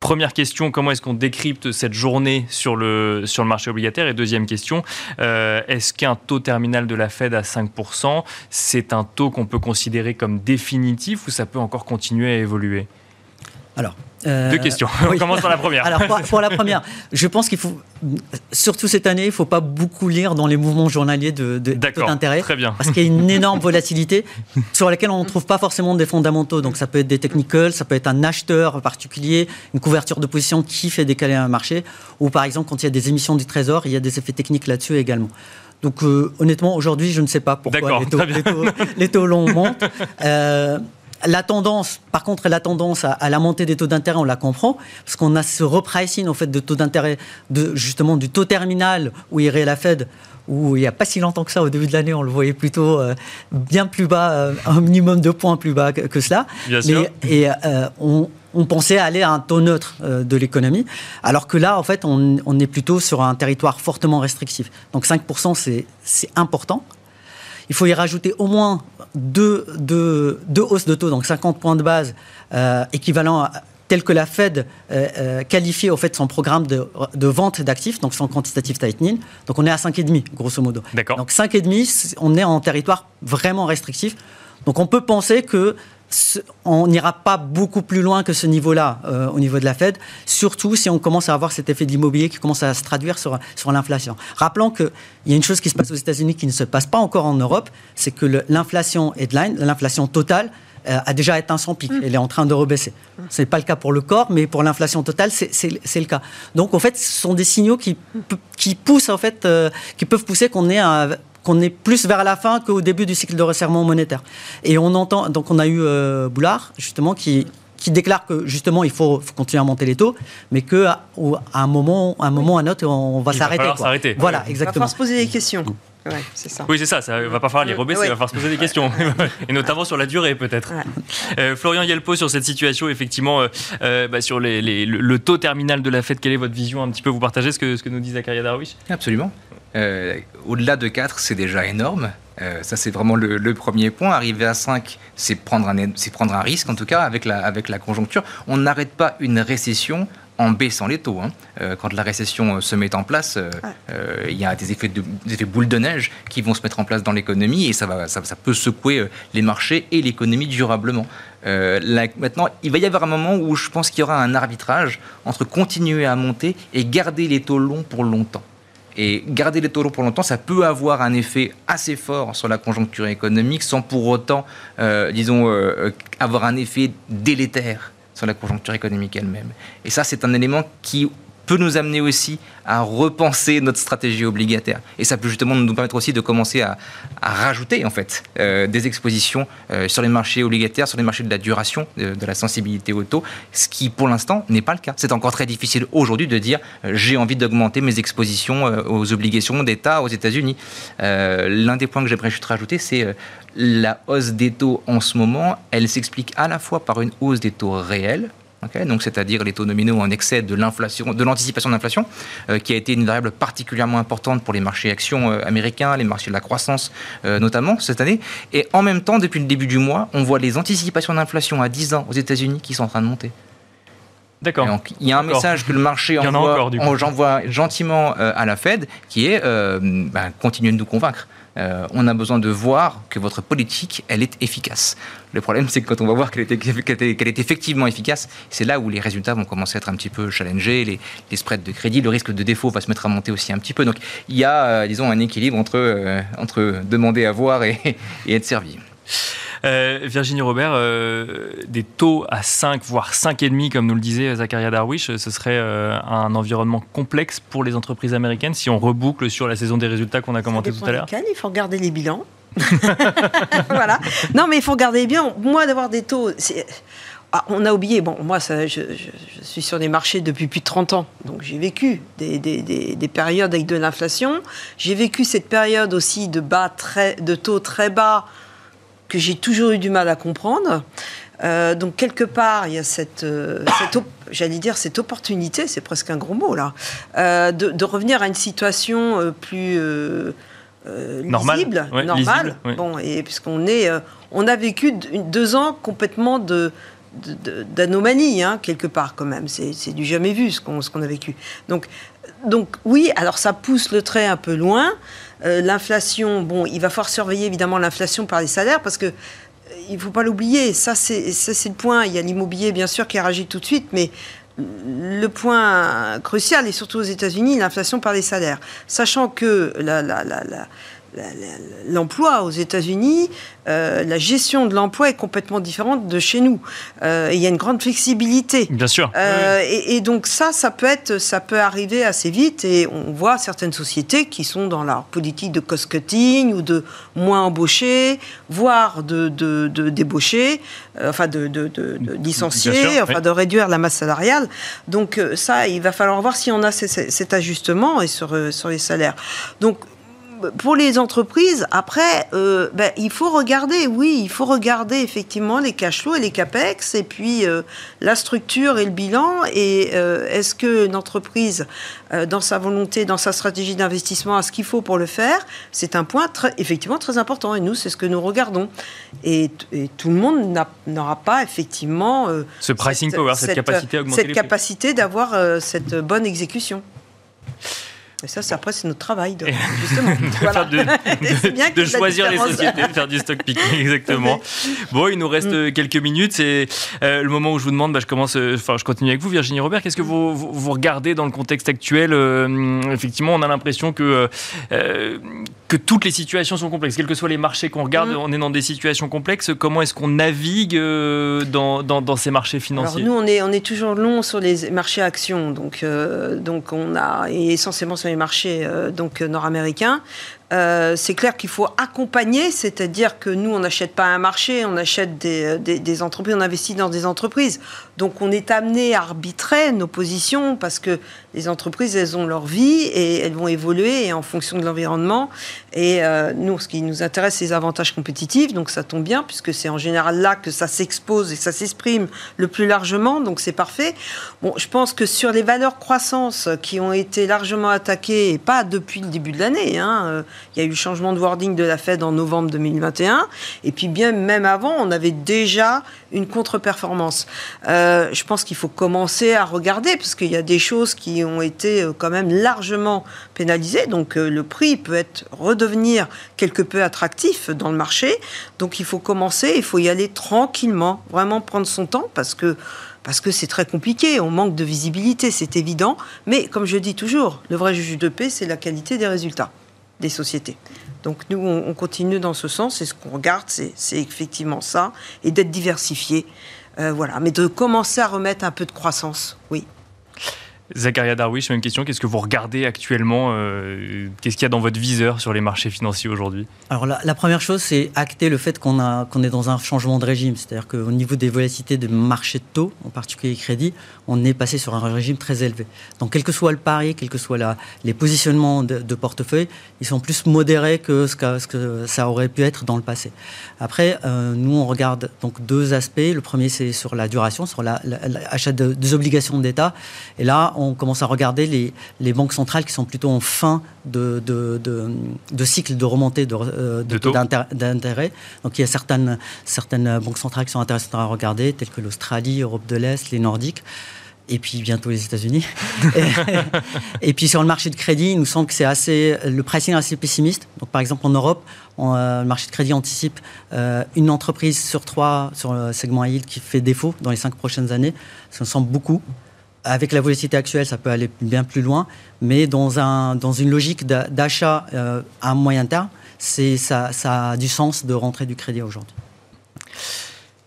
Speaker 1: Première question, comment est-ce qu'on décrypte cette journée sur le, marché obligataire? Et deuxième question, euh, est-ce qu'un taux terminal de la Fed à 5%, c'est un taux qu'on peut considérer comme définitif ou ça peut encore continuer à évoluer?
Speaker 3: Alors,
Speaker 1: euh, Deux questions. On commence par la première.
Speaker 3: Alors, pour, la première, je pense qu'il faut, surtout cette année, il ne faut pas beaucoup lire dans les mouvements journaliers de, de d'intérêt.
Speaker 1: Très bien.
Speaker 3: Parce qu'il y a une énorme volatilité sur laquelle on ne trouve pas forcément des fondamentaux. Donc, ça peut être des technicals, ça peut être un acheteur particulier, une couverture de position qui fait décaler un marché. Ou par exemple, quand il y a des émissions du trésor, il y a des effets techniques là-dessus également. Donc euh, honnêtement, aujourd'hui, je ne sais pas pourquoi les taux, les, taux, les taux, longs montent. Euh, la tendance, par contre, la tendance à, la montée des taux d'intérêt, on la comprend, parce qu'on a ce repricing en fait de taux d'intérêt, de justement du taux terminal où irait la Fed, où il n'y a pas si longtemps que ça, au début de l'année, on le voyait plutôt euh, bien plus bas, euh, un minimum de points plus bas que, cela.
Speaker 1: Bien sûr.
Speaker 3: Et euh, on, pensait aller à un taux neutre de l'économie, alors que là, en fait, on, on, est plutôt sur un territoire fortement restrictif. Donc 5%, c'est important. Il faut y rajouter au moins deux, hausses de taux, donc 50 points de base, euh, équivalent à, tel que la Fed euh, euh, qualifie au fait son programme de, vente d'actifs, donc son quantitative tightening. Donc on est à 5,5 grosso modo.
Speaker 1: D'accord.
Speaker 3: Donc 5,5, on est en territoire vraiment restrictif. Donc on peut penser que on n'ira pas beaucoup plus loin que ce niveau-là euh, au niveau de la Fed, surtout si on commence à avoir cet effet d'immobilier qui commence à se traduire sur, sur l'inflation. Rappelons qu'il y a une chose qui se passe aux États-Unis qui ne se passe pas encore en Europe, c'est que l'inflation headline, l'inflation totale, euh, a déjà atteint son pic. Elle est en train de rebaisser. Ce n'est pas le cas pour le corps, mais pour l'inflation totale, c'est le cas. Donc, en fait, ce sont des signaux qui, qui poussent, en fait, euh, qui peuvent pousser qu'on ait un qu'on est plus vers la fin qu'au début du cycle de resserrement monétaire. Et on entend, donc on a eu euh, Boulard, justement, qui, qui déclare que justement il faut, continuer à monter les taux, mais qu'à à un moment, à un moment, à un autre, on va s'arrêter. Voilà, exactement. Il va
Speaker 5: falloir se poser des questions.
Speaker 1: c'est ça. Oui, c'est ça. Ça va pas falloir les rebaisser. Il va falloir se poser des questions, et notamment sur la durée, peut-être. Euh, Florian Yelpo, sur cette situation, effectivement, euh, bah, sur les, le, taux terminal de la Fed, quelle est votre vision un petit peu? Vous partagez ce que, ce que nous dit Zakaria Darwish?
Speaker 4: Absolument. Euh, au-delà de 4, c'est déjà énorme. Euh, ça, c'est vraiment le, premier point. Arriver à 5, c'est prendre, un, prendre un risque, en tout cas, avec la, avec la conjoncture. On n'arrête pas une récession en baissant les taux. Hein. Euh, quand la récession se met en place, il y a des effets, de, des effets de neige qui vont se mettre en place dans l'économie et ça, va, ça, ça, peut secouer les marchés et l'économie durablement. maintenant, il va y avoir un moment où je pense qu'il y aura un arbitrage entre continuer à monter et garder les taux longs pour longtemps. Et garder les taux pour longtemps, ça peut avoir un effet assez fort sur la conjoncture économique sans pour autant, euh, disons, euh, euh, avoir un effet délétère sur la conjoncture économique elle-même. Et ça, c'est un élément qui peut nous amener aussi à repenser notre stratégie obligataire. Et ça peut justement nous permettre aussi de commencer à, rajouter en fait euh, des expositions euh, sur les marchés obligataires, sur les marchés de la duration, de, la sensibilité au taux, ce qui pour l'instant n'est pas le cas. C'est encore très difficile aujourd'hui de dire euh, j'ai envie d'augmenter mes expositions aux obligations d'État aux États-Unis. L'un des points que j'aimerais juste rajouter, c'est la hausse des taux en ce moment, elle s'explique à la fois par une hausse des taux réels, donc c'est-à-dire les taux nominaux en excès de l'inflation, de l'anticipation d'inflation, euh, qui a été une variable particulièrement importante pour les marchés actions euh, américains, les marchés de la croissance euh, notamment cette année. Et en même temps, depuis le début du mois, on voit les anticipations d'inflation à 10 ans aux États-Unis qui sont en train de monter.
Speaker 1: D'accord.
Speaker 4: il y a un message que le marché envoie, gentiment à la Fed, qui est ben, continuez de nous convaincre. Euh, on a besoin de voir que votre politique, elle est efficace. Le problème, c'est que quand on va voir qu'elle est, effectivement efficace, c'est là où les résultats vont commencer à être un petit peu challengés, les, spreads de crédit, le risque de défaut va se mettre à monter aussi un petit peu. Donc il y a, euh, disons, un équilibre entre, euh, entre demander à voir et être servi.
Speaker 1: Euh, Virginie Robert, euh, des taux à 5, voire 5,5, comme nous le disait Zakaria Darwish, ce serait euh, un environnement complexe pour les entreprises américaines si on reboucle sur la saison des résultats qu'on a commenté tout à l'heure
Speaker 5: Il faut regarder les bilans. voilà. Non, mais il faut regarder les bilans. Moi, d'avoir des taux. Ah, on a oublié, bon, moi, ça, je, suis sur des marchés depuis plus de 30 ans, donc j'ai vécu des, des, périodes avec de l'inflation. J'ai vécu cette période aussi de, bas très, de taux très bas que j'ai toujours eu du mal à comprendre. Euh, donc quelque part, il y a cette, euh, j'allais dire cette opportunité, c'est presque un gros mot là, euh, de, revenir à une situation plus lisible, normale. Bon, et puisqu'on est, on a vécu deux ans complètement de d'anomalie, hein, quelque part, quand même. C'est du jamais vu, ce qu'on a vécu. Donc, donc, oui, alors ça pousse le trait un peu loin. Euh, l'inflation, bon, il va falloir surveiller évidemment l'inflation par les salaires parce que il ne faut pas l'oublier, ça c'est le point. Il y a l'immobilier bien sûr qui réagit tout de suite, mais le point crucial, et surtout aux États-Unis, l'inflation par les salaires. Sachant que la, l'emploi aux États-Unis, euh, la gestion de l'emploi est complètement différente de chez nous. Euh, il y a une grande flexibilité.
Speaker 1: Bien sûr.
Speaker 5: Euh, et, donc ça, ça peut être, ça peut arriver assez vite. Et on voit certaines sociétés qui sont dans leur politique de cost cutting ou de moins embaucher, voire de, de, débaucher, enfin de, de licencier, enfin de réduire la masse salariale. Donc ça, il va falloir voir si on a cet ajustement et sur, sur les salaires. Donc pour les entreprises, après, euh, ben, il faut regarder, oui, il faut regarder effectivement les cash flows et les capex, et puis euh, la structure et le bilan. Et euh, est-ce qu'une entreprise, dans sa volonté, dans sa stratégie d'investissement, a ce qu'il faut pour le faire? C'est un point très, effectivement très important. Et nous, c'est ce que nous regardons. Et, tout le monde n'aura pas effectivement
Speaker 1: ce pricing power, cette, capacité à augmenter
Speaker 5: cette capacité d'avoir cette bonne exécution. Mais ça, c'est après, c'est notre travail, de, justement.
Speaker 1: de, choisir les sociétés, de faire du stock picking, exactement. Bon, il nous reste mm. quelques minutes. C'est euh, le moment où je vous demande, bah, je commence, euh, enfin, je continue avec vous, Virginie Robert. Qu'est-ce que vous, vous, regardez dans le contexte actuel euh, Effectivement, on a l'impression que, que toutes les situations sont complexes. Quels que soient les marchés qu'on regarde, mm. on est dans des situations complexes. Comment est-ce qu'on navigue dans, dans, dans, ces marchés financiers?
Speaker 5: Alors, nous, on est, on est toujours long sur les marchés actions. Donc, donc on a, et essentiellement sur les marchés euh, donc nord-américains. Euh, c'est clair qu'il faut accompagner, c'est-à-dire que nous, on n'achète pas un marché, on achète des, des, entreprises, on investit dans des entreprises. Donc on est amené à arbitrer nos positions parce que les entreprises, elles ont leur vie et elles vont évoluer en fonction de l'environnement. Et euh, nous, ce qui nous intéresse, c'est les avantages compétitifs. Donc ça tombe bien puisque c'est en général là que ça s'expose et ça s'exprime le plus largement. Donc c'est parfait. Bon, je pense que sur les valeurs croissance qui ont été largement attaquées, et pas depuis le début de l'année, hein, il y a eu le changement de wording de la Fed en novembre 2021. Et puis bien même avant, on avait déjà une contre-performance. Euh, je pense qu'il faut commencer à regarder, parce qu'il y a des choses qui ont été euh, quand même largement pénalisées. Donc euh, le prix peut être redevenir quelque peu attractif dans le marché. Donc il faut commencer, il faut y aller tranquillement, vraiment prendre son temps, parce que parce que c'est très compliqué, on manque de visibilité, c'est évident. Mais comme je dis toujours, le vrai juge de paix, c'est la qualité des résultats des sociétés. Donc nous, on, continue dans ce sens et ce qu'on regarde, c'est effectivement ça, et d'être diversifié. Euh, voilà, mais de commencer à remettre un peu de croissance, oui.
Speaker 1: Zacharia Darwish, même question. Qu'est-ce que vous regardez actuellement euh, Qu'est-ce qu'il y a dans votre viseur sur les marchés financiers aujourd'hui?
Speaker 3: Alors la, première chose, c'est acter le fait qu'on qu'on est dans un changement de régime. C'est-à-dire qu'au niveau des volatilités de marché de taux, en particulier crédit, on est passé sur un régime très élevé. Donc quel que soit le pari, quel que soit la, les positionnements de, portefeuille, ils sont plus modérés que ce, que ce, que ça aurait pu être dans le passé. Après, euh, nous, on regarde donc deux aspects. Le premier, c'est sur la duration, sur l'achat de, des obligations d'État. Et là, on commence à regarder les, les, banques centrales qui sont plutôt en fin de, de, de, cycle de remontée de, euh, taux d'intérêt. Donc il y a certaines, certaines banques centrales qui sont intéressantes à regarder, telles que l'Australie, Europe de l'Est, les Nordiques et puis bientôt les États-Unis. et, puis sur le marché de crédit, il nous semble que c'est assez, le pricing est assez pessimiste. Donc par exemple en Europe, euh, le marché de crédit anticipe euh, une entreprise sur trois sur le segment yield qui fait défaut dans les cinq prochaines années. Ça me semble beaucoup avec la volatilité actuelle, ça peut aller bien plus loin, mais dans, un, dans une logique d'achat euh, à moyen terme, ça, ça a du sens de rentrer du crédit aujourd'hui.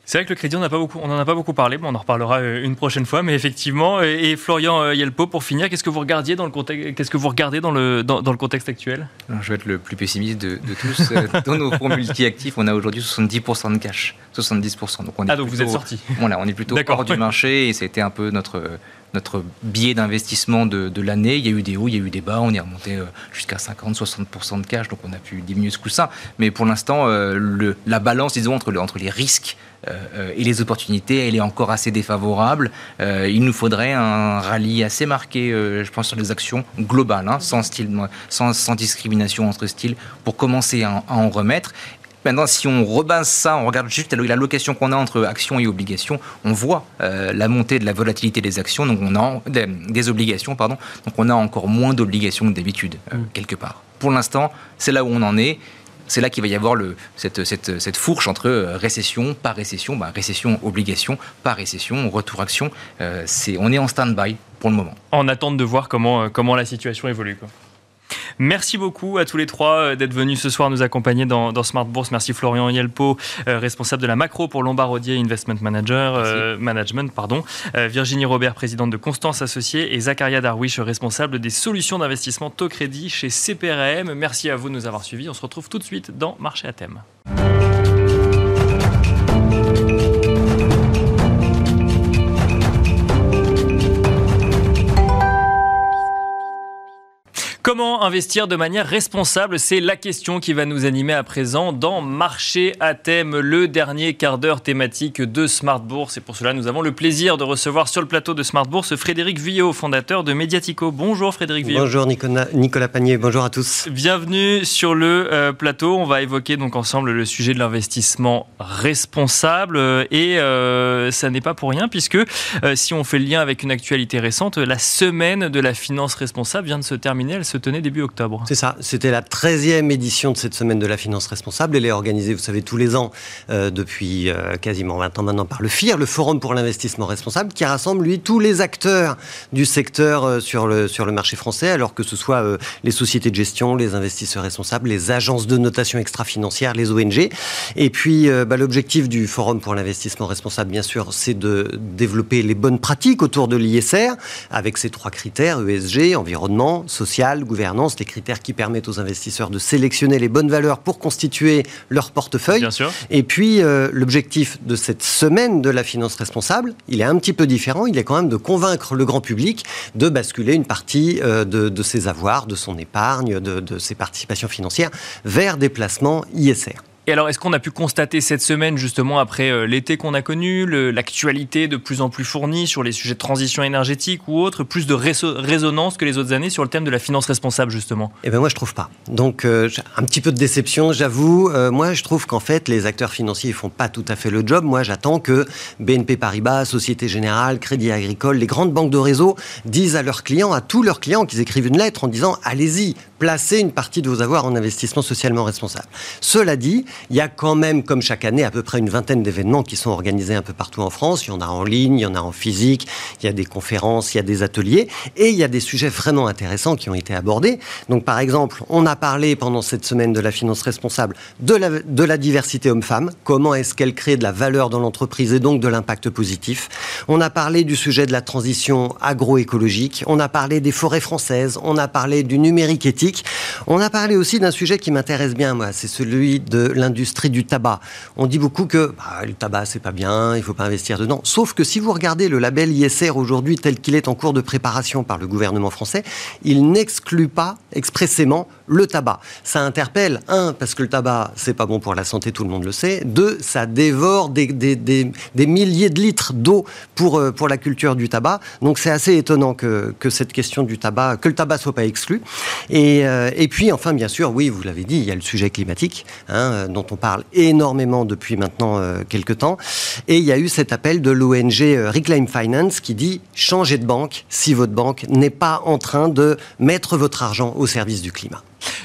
Speaker 1: C'est vrai que le crédit, on n'en a pas beaucoup, on en a pas beaucoup parlé, mais on en reparlera euh, une prochaine fois. Mais effectivement, et Florian euh, Yelpo, pour finir, qu'est-ce que vous regardiez dans le contexte, qu'est-ce que vous regardez dans le dans, le contexte actuel?
Speaker 4: Je vais être le plus pessimiste de, tous. dans nos fonds multi-actifs, on a aujourd'hui 70% de cash, 70%.
Speaker 1: Donc on est ah donc vous êtes sorti.
Speaker 4: Voilà, on est plutôt hors du marché et c'était un peu notre notre biais d'investissement de, l'année. Il y a eu des hauts, il y a eu des bas. On est remonté euh, jusqu'à 50-60% de cash, donc on a pu diminuer ce coup-ci. Mais pour l'instant, euh, la balance, disons, entre, entre les risques euh, et les opportunités, elle est encore assez défavorable. il nous faudrait un rallye assez marqué, je pense, sur les actions globales, hein, sans, style, sans, sans discrimination entre styles, pour commencer à, en remettre Maintenant, si on rebase ça, on regarde juste l'allocation qu'on a entre actions et obligations, on voit euh, la montée de la volatilité des actions, donc on a des, obligations, pardon. Donc on a encore moins d'obligations que d'habitude euh, mm. quelque part. Pour l'instant, c'est là où on en est c'est là qu'il va y avoir le, cette, cette, cette, fourche entre euh, récession, pas récession, bah, récession, obligation, pas récession, retour action. c'est, on est en stand-by pour le moment.
Speaker 1: En attente de voir comment, comment la situation évolue. Quoi. Merci beaucoup à tous les trois euh, d'être venus ce soir nous accompagner dans, Smart Bourse. Merci Florian Yelpo, euh, responsable de la macro pour Lombardier Investment Manager, euh, Management. Pardon. Virginie Robert, présidente de Constance Associés et Zakaria Darwish, responsable des solutions d'investissement taux crédit chez CPRM. Merci à vous de nous avoir suivis. On se retrouve tout de suite dans Marché à thème. Comment investir de manière responsable C'est la question qui va nous animer à présent dans Marché à thème, le dernier quart d'heure thématique de Smart Bourse. Et pour cela, nous avons le plaisir de recevoir sur le plateau de Smart Bourse Frédéric Villot, fondateur de Mediatico. Bonjour Frédéric Villot.
Speaker 6: Bonjour Nicolas, Nicolas Panier, bonjour à tous.
Speaker 1: Bienvenue sur le euh, plateau. On va évoquer donc ensemble le sujet de l'investissement responsable. Et euh, ça n'est pas pour rien puisque euh, si on fait le lien avec une actualité récente, la semaine de la finance responsable vient de se terminer. Elle se tenait début octobre.
Speaker 6: C'est ça, c'était la 13e édition de cette semaine de la finance responsable. Elle est organisée, vous savez, tous les ans euh, depuis euh, quasiment 20 ans maintenant par le FIR, le Forum pour l'investissement responsable, qui rassemble, lui, tous les acteurs du secteur euh, sur, le, sur le marché français, alors que ce soit les sociétés de gestion, les investisseurs responsables, les agences de notation extra-financière, les ONG. Et puis, bah, l'objectif du Forum pour l'investissement responsable, bien sûr, c'est de développer les bonnes pratiques autour de l'ISR, avec ces trois critères, ESG, environnement, social, gouvernance, les critères qui permettent aux investisseurs de sélectionner les bonnes valeurs pour constituer leur portefeuille.
Speaker 1: Bien sûr.
Speaker 6: Et puis, euh, l'objectif de cette semaine de la finance responsable, il est un petit peu différent. Il est quand même de convaincre le grand public de basculer une partie euh, de, ses avoirs, de son épargne, de, de ses participations financières vers des placements ISR.
Speaker 1: Et alors, est-ce qu'on a pu constater cette semaine, justement, après euh, l'été qu'on a connu, l'actualité de plus en plus fournie sur les sujets de transition énergétique ou autre, plus de résonance que les autres années sur le thème de la finance responsable, justement?
Speaker 6: Eh bien, moi, je trouve pas. Donc, euh, un petit peu de déception, j'avoue. Euh, moi, je trouve qu'en fait, les acteurs financiers ne font pas tout à fait le job. Moi, j'attends que BNP Paribas, Société Générale, Crédit Agricole, les grandes banques de réseau disent à leurs clients, à tous leurs clients, qu'ils écrivent une lettre en disant allez-y, placez une partie de vos avoirs en investissement socialement responsable. Cela dit, il y a quand même, comme chaque année, à peu près une vingtaine d'événements qui sont organisés un peu partout en France. Il y en a en ligne, il y en a en physique, il y a des conférences, il y a des ateliers, et il y a des sujets vraiment intéressants qui ont été abordés. Donc, par exemple, on a parlé pendant cette semaine de la finance responsable de la, diversité homme-femme. Comment est-ce qu'elle crée de la valeur dans l'entreprise et donc de l'impact positif On a parlé du sujet de la transition agroécologique. On a parlé des forêts françaises. On a parlé du numérique éthique. On a parlé aussi d'un sujet qui m'intéresse bien, moi. C'est celui de l'industrie du tabac. On dit beaucoup que bah, le tabac, c'est pas bien, il faut pas investir dedans. Sauf que si vous regardez le label ISR aujourd'hui tel qu'il est en cours de préparation par le gouvernement français, il n'exclut pas expressément le tabac. Ça interpelle, un, parce que le tabac, c'est pas bon pour la santé, tout le monde le sait. Deux, ça dévore des, milliers de litres d'eau pour, euh, pour la culture du tabac. Donc c'est assez étonnant que, cette question du tabac, que le tabac soit pas exclu. Et, euh, et puis, enfin, bien sûr, oui, vous l'avez dit, il y a le sujet climatique, hein, dont on parle énormément depuis maintenant euh, quelques temps. Et il y a eu cet appel de l'ONG Reclaim Finance qui dit changez de banque si votre banque n'est pas en train de mettre votre argent au service du climat.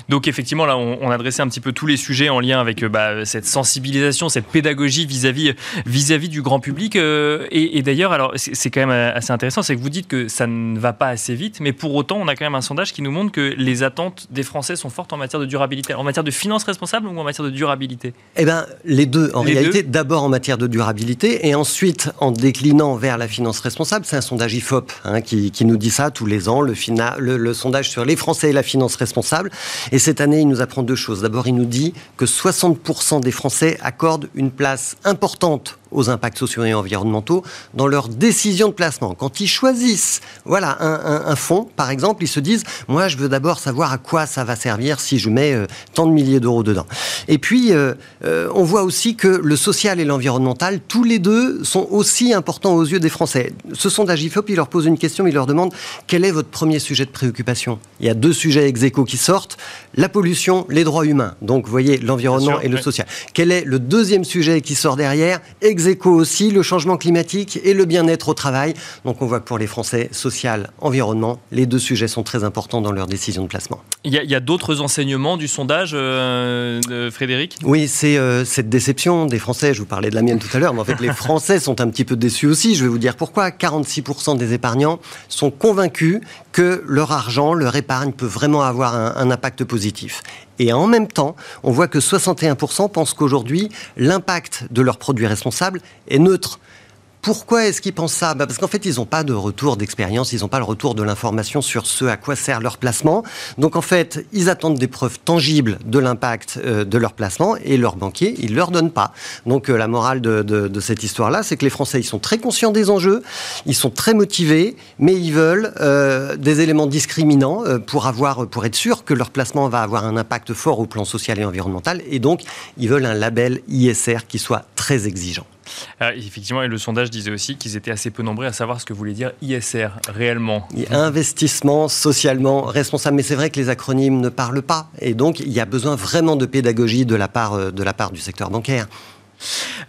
Speaker 1: Donc effectivement, là, on, a adressé un petit peu tous les sujets en lien avec euh, bah, cette sensibilisation, cette pédagogie vis-à-vis vis-à-vis du grand public. Euh, et, d'ailleurs, alors c'est quand même euh, assez intéressant, c'est que vous dites que ça ne va pas assez vite, mais pour autant, on a quand même un sondage qui nous montre que les attentes des Français sont fortes en matière de durabilité, en matière de finances responsables ou en matière de durabilité?
Speaker 6: Eh bien, les deux. En réalité, d'abord en matière de durabilité et ensuite en déclinant vers la finance responsable. C'est un sondage IFOP hein, qui, nous dit ça tous les ans, le, le, le sondage sur les Français et la finance responsable. Et cette année, il nous apprend deux choses. D'abord, il nous dit que 60% des Français accordent une place importante aux impacts sociaux et environnementaux dans leur décision de placement. Quand ils choisissent voilà, un, fonds, par exemple, ils se disent, moi, je veux d'abord savoir à quoi ça va servir si je mets euh, tant de milliers d'euros dedans. Et puis, euh, euh, on voit aussi que le social et l'environnemental, tous les deux, sont aussi importants aux yeux des Français. Ce sondage IFOP, il leur pose une question, il leur demande, quel est votre premier sujet de préoccupation? Il y a deux sujets ex qui sortent, la pollution, les droits humains. Donc, vous voyez, l'environnement et le social. Quel est le deuxième sujet qui sort derrière? Ex aussi, le changement climatique et le bien-être au travail. Donc on voit que pour les Français, social, environnement, les deux sujets sont très importants dans leur décision de placement.
Speaker 1: Il y a, d'autres enseignements du sondage, euh, de Frédéric?
Speaker 6: Oui, c'est euh, cette déception des Français. Je vous parlais de la mienne tout à l'heure, mais en fait les Français sont un petit peu déçus aussi. Je vais vous dire pourquoi. 46% des épargnants sont convaincus que leur argent, leur épargne peut vraiment avoir un, un impact positif. Et en même temps, on voit que 61% pensent qu'aujourd'hui, l'impact de leurs produits responsables est neutre. Pourquoi est-ce qu'ils pensent ça? Bah, Parce qu'en fait, ils n'ont pas de retour d'expérience, ils n'ont pas le retour de l'information sur ce à quoi sert leur placement. Donc en fait, ils attendent des preuves tangibles de l'impact euh, de leur placement et leurs banquiers, ils ne leur donnent pas. Donc euh, la morale de, cette histoire-là, c'est que les Français, ils sont très conscients des enjeux, ils sont très motivés, mais ils veulent euh, des éléments discriminants pour, avoir, pour être sûr que leur placement va avoir un impact fort au plan social et environnemental. Et donc, ils veulent un label ISR qui soit très exigeant.
Speaker 1: Euh, effectivement, et le sondage disait aussi qu'ils étaient assez peu nombreux à savoir ce que voulait dire ISR réellement.
Speaker 6: Investissement socialement responsable. Mais c'est vrai que les acronymes ne parlent pas. Et donc, il y a besoin vraiment de pédagogie de la part, euh, de la part du secteur bancaire.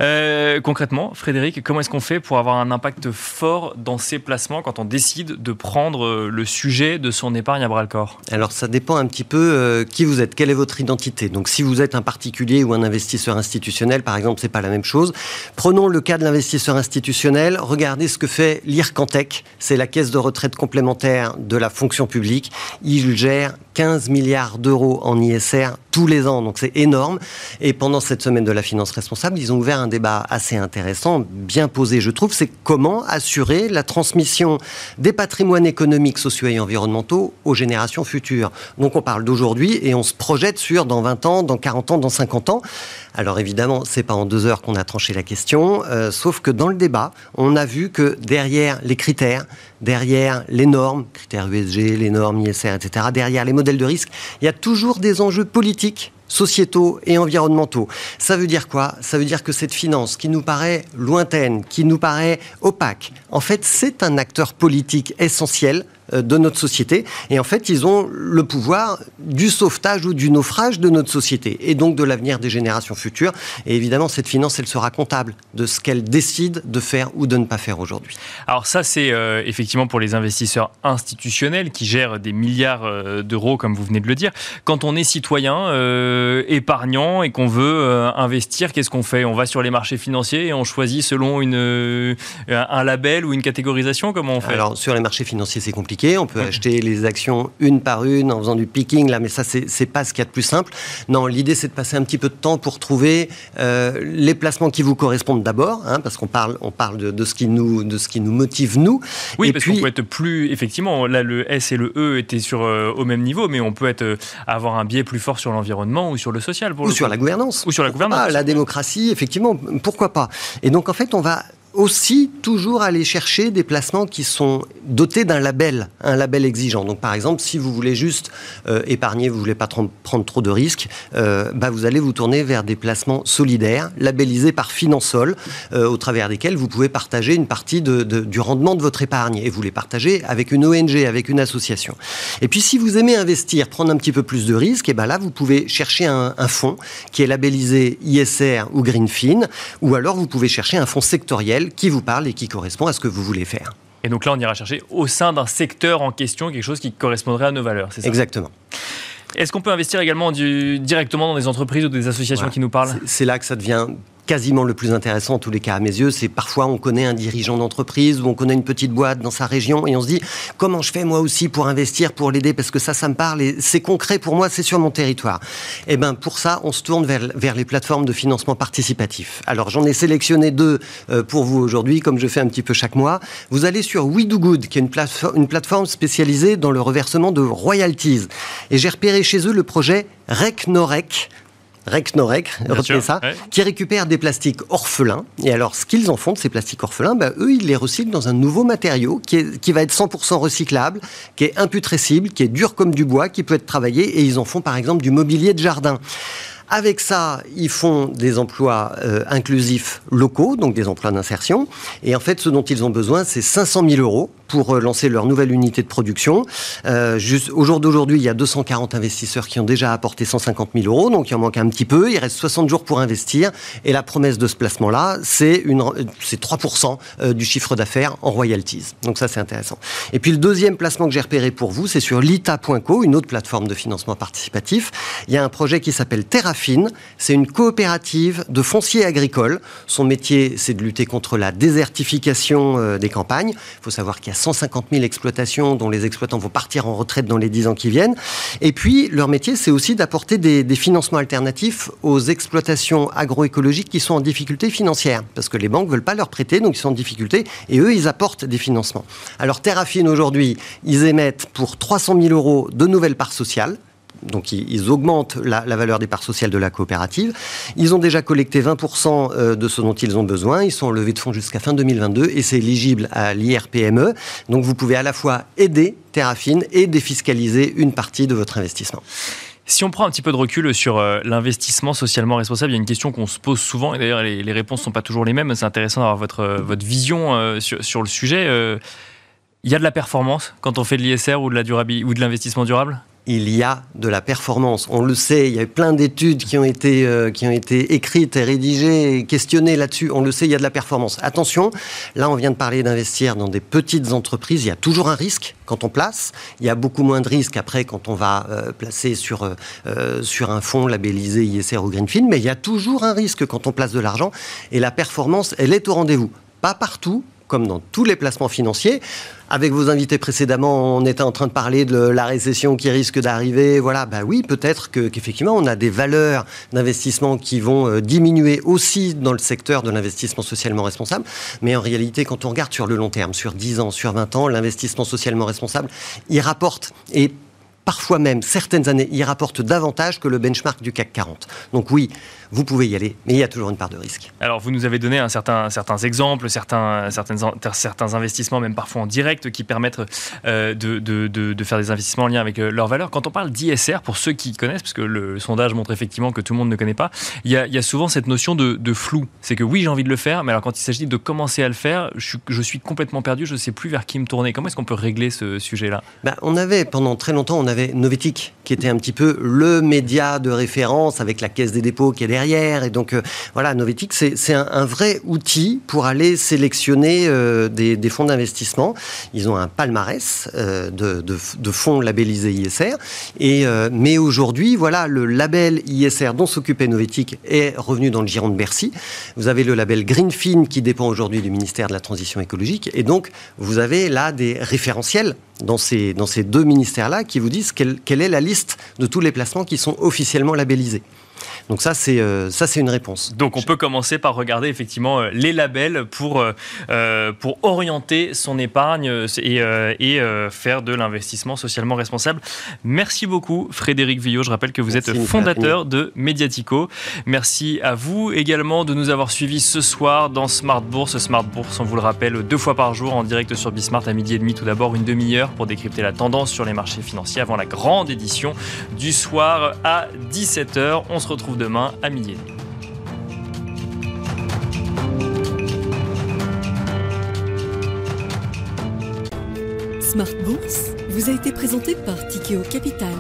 Speaker 1: Euh, concrètement, Frédéric, comment est-ce qu'on fait pour avoir un impact fort dans ces placements quand on décide de prendre euh, le sujet de son épargne à bras le corps?
Speaker 6: Alors ça dépend un petit peu euh, qui vous êtes, quelle est votre identité. Donc si vous êtes un particulier ou un investisseur institutionnel, par exemple, c'est pas la même chose. Prenons le cas de l'investisseur institutionnel. Regardez ce que fait l'IRCANTEC, c'est la caisse de retraite complémentaire de la fonction publique. Il gère 15 milliards d'euros en ISR tous les ans, donc c'est énorme. Et pendant cette semaine de la finance responsable, ils ont ouvert un débat assez intéressant, bien posé, je trouve, c'est comment assurer la transmission des patrimoines économiques, sociaux et environnementaux aux générations futures. Donc on parle d'aujourd'hui et on se projette sur dans 20 ans, dans 40 ans, dans 50 ans. Alors évidemment, c'est pas en deux heures qu'on a tranché la question, euh, sauf que dans le débat, on a vu que derrière les critères, derrière les normes, critères USG, les normes ISR, etc., derrière les modèles de risque, il y a toujours des enjeux politiques sociétaux et environnementaux. Ça veut dire quoi? Ça veut dire que cette finance qui nous paraît lointaine, qui nous paraît opaque, en fait, c'est un acteur politique essentiel de notre société. Et en fait, ils ont le pouvoir du sauvetage ou du naufrage de notre société et donc de l'avenir des générations futures. Et évidemment, cette finance, elle sera comptable de ce qu'elle décide de faire ou de ne pas faire aujourd'hui.
Speaker 1: Alors ça, c'est euh, effectivement pour les investisseurs institutionnels qui gèrent des milliards euh, d'euros, comme vous venez de le dire. Quand on est citoyen, épargnant et qu'on veut investir, qu'est-ce qu'on fait? On va sur les marchés financiers et on choisit selon une, un label ou une catégorisation? Comment on fait?
Speaker 6: Alors, sur les marchés financiers, c'est compliqué on peut acheter les actions une par une en faisant du picking, là, mais ça, c'est pas ce qu'il y a de plus simple. Non, l'idée, c'est de passer un petit peu de temps pour trouver euh, les placements qui vous correspondent d'abord, hein, parce qu'on parle, on parle de, ce qui nous, de ce qui nous motive, nous.
Speaker 1: Oui, parce qu'on peut être plus. Effectivement, là, le S et le E étaient sur, euh, au même niveau, mais on peut être, euh, avoir un biais plus fort sur l'environnement ou sur le social.
Speaker 6: ou sur la gouvernance.
Speaker 1: Ou sur la gouvernance.
Speaker 6: Ah, la démocratie, effectivement, pourquoi pas. Et donc, en fait, on va aussi toujours aller chercher des placements qui sont dotés d'un label, un label exigeant. Donc par exemple, si vous voulez juste euh, épargner, vous voulez pas prendre trop de risques, euh, bah, vous allez vous tourner vers des placements solidaires, labellisés par Finansol, euh, au travers desquels vous pouvez partager une partie du rendement de votre épargne et vous les partagez avec une ONG, avec une association. Et puis si vous aimez investir, prendre un petit peu plus de risques, et ben là vous pouvez chercher un, un fonds qui est labellisé ISR ou Greenfin, ou alors vous pouvez chercher un fonds sectoriel qui vous parle et qui correspond à ce que vous voulez faire.
Speaker 1: Et donc là, on ira chercher au sein d'un secteur en question quelque chose qui correspondrait à nos valeurs, c'est ça?
Speaker 6: Exactement.
Speaker 1: Est-ce qu'on peut investir également directement dans des entreprises ou des associations qui nous parlent?
Speaker 6: C'est là que ça devient quasiment le plus intéressant en tous les cas à mes yeux, c'est parfois on connaît un dirigeant d'entreprise ou on connaît une petite boîte dans sa région et on se dit comment je fais moi aussi pour investir, pour l'aider? Parce que ça, ça me parle et c'est concret pour moi, c'est sur mon territoire. Et eh ben pour ça, on se tourne vers, les plateformes de financement participatif. Alors j'en ai sélectionné deux euh, pour vous aujourd'hui, comme je fais un petit peu chaque mois. Vous allez sur We Do Good, qui est une, une plateforme spécialisée dans le reversement de royalties. Et j'ai repéré chez eux le projet RecNorec Recnorec, retenez ça, qui récupèrent des plastiques orphelins. Et alors, ce qu'ils en font de ces plastiques orphelins, bah, eux, ils les recyclent dans un nouveau matériau qui, est, qui va être 100% recyclable, qui est imputrescible, qui est dur comme du bois, qui peut être travaillé, et ils en font par exemple du mobilier de jardin. Avec ça, ils font des emplois euh, inclusifs locaux, donc des emplois d'insertion. Et en fait, ce dont ils ont besoin, c'est 500 000 euros pour euh, lancer leur nouvelle unité de production. Euh, au jour d'aujourd'hui, il y a 240 investisseurs qui ont déjà apporté 150 000 euros, donc il en manque un petit peu. Il reste 60 jours pour investir. Et la promesse de ce placement-là, c'est 3% euh, du chiffre d'affaires en royalties. Donc ça, c'est intéressant. Et puis le deuxième placement que j'ai repéré pour vous, c'est sur lita.co, une autre plateforme de financement participatif. Il y a un projet qui s'appelle Terrafine. C'est une coopérative de fonciers agricoles. Son métier, c'est de lutter contre la désertification des campagnes. Il faut savoir qu'il y a 150 000 exploitations dont les exploitants vont partir en retraite dans les 10 ans qui viennent. Et puis, leur métier, c'est aussi d'apporter des, financements alternatifs aux exploitations agroécologiques qui sont en difficulté financière. Parce que les banques ne veulent pas leur prêter, donc ils sont en difficulté. Et eux, ils apportent des financements. Alors, Terrafine, aujourd'hui, ils émettent pour 300 000 euros de nouvelles parts sociales donc ils, augmentent la, valeur des parts sociales de la coopérative. Ils ont déjà collecté 20% euh, de ce dont ils ont besoin. Ils sont en levée de fonds jusqu'à fin 2022 et c'est éligible à l'IRPME. Donc vous pouvez à la fois aider Terrafine et défiscaliser une partie de votre investissement.
Speaker 1: Si on prend un petit peu de recul sur euh, l'investissement socialement responsable, il y a une question qu'on se pose souvent, et d'ailleurs les, réponses ne sont pas toujours les mêmes, c'est intéressant d'avoir votre, euh, votre vision sur, sur, le sujet. Il y a de la performance quand on fait de l'ISR ou de l'investissement durable?
Speaker 6: Il y a de la performance. On le sait, il y a plein d'études qui ont été euh, qui ont été écrites et rédigées et questionnées là-dessus. On le sait, il y a de la performance. Attention, là on vient de parler d'investir dans des petites entreprises. Il y a toujours un risque quand on place. Il y a beaucoup moins de risques après quand on va euh, placer sur euh, sur un fonds labellisé ISR ou Greenfield. Mais il y a toujours un risque quand on place de l'argent. Et la performance, elle est au rendez-vous. Pas partout, comme dans tous les placements financiers. Avec vos invités précédemment, on était en train de parler de la récession qui risque d'arriver. Voilà, bah oui, peut-être qu'effectivement, on a des valeurs d'investissement qui vont euh, diminuer aussi dans le secteur de l'investissement socialement responsable. Mais en réalité, quand on regarde sur le long terme, sur 10 ans, sur 20 ans, l'investissement socialement responsable, il rapporte. Et parfois même, certaines années, il rapporte davantage que le benchmark du CAC 40. Donc oui, vous pouvez y aller, mais il y a toujours une part de risque.
Speaker 1: Alors, vous nous avez donné un certain, certains exemples, certains, certaines, certains investissements, même parfois en direct, qui permettent euh, de, de, de, faire des investissements en lien avec euh, leur valeur. Quand on parle d'ISR, pour ceux qui connaissent, parce que le sondage montre effectivement que tout le monde ne connaît pas, il y a, il y a souvent cette notion de, flou. C'est que oui, j'ai envie de le faire, mais alors quand il s'agit de commencer à le faire, je suis, je suis complètement perdu, je ne sais plus vers qui me tourner. Comment est-ce qu'on peut régler ce sujet-là?
Speaker 6: Ben, On avait, pendant très longtemps, on avait Novetic, qui était un petit peu le média de référence avec la caisse des dépôts qui est derrière. Et donc, euh, voilà, Novetic, c'est un, vrai outil pour aller sélectionner euh, des, fonds d'investissement. Ils ont un palmarès euh, de, fonds labellisés ISR. Et, mais aujourd'hui, voilà, le label ISR dont s'occupait Novetic est revenu dans le giron de Bercy. Vous avez le label Greenfin qui dépend aujourd'hui du ministère de la Transition écologique. Et donc, vous avez là des référentiels dans ces, dans ces deux ministères-là qui vous disent quelle, quelle est la liste de tous les placements qui sont officiellement labellisés. Donc ça, c'est euh, ça, c'est une réponse.
Speaker 1: Donc on peut commencer par regarder effectivement euh, les labels pour euh, pour orienter son épargne et, et faire de l'investissement socialement responsable. Merci beaucoup, Frédéric Villot. Je rappelle que vous êtes fondateur de Mediatico. Merci à vous également de nous avoir suivis ce soir dans Smart Bourse. Smart Bourse, on vous le rappelle, deux fois par jour en direct sur Bismart à midi et demi. Tout d'abord, une demi-heure pour décrypter la tendance sur les marchés financiers avant la grande édition du soir à 17h. On se demain à midi
Speaker 7: Smart Bourse vous a été présenté par Tikeo Capital.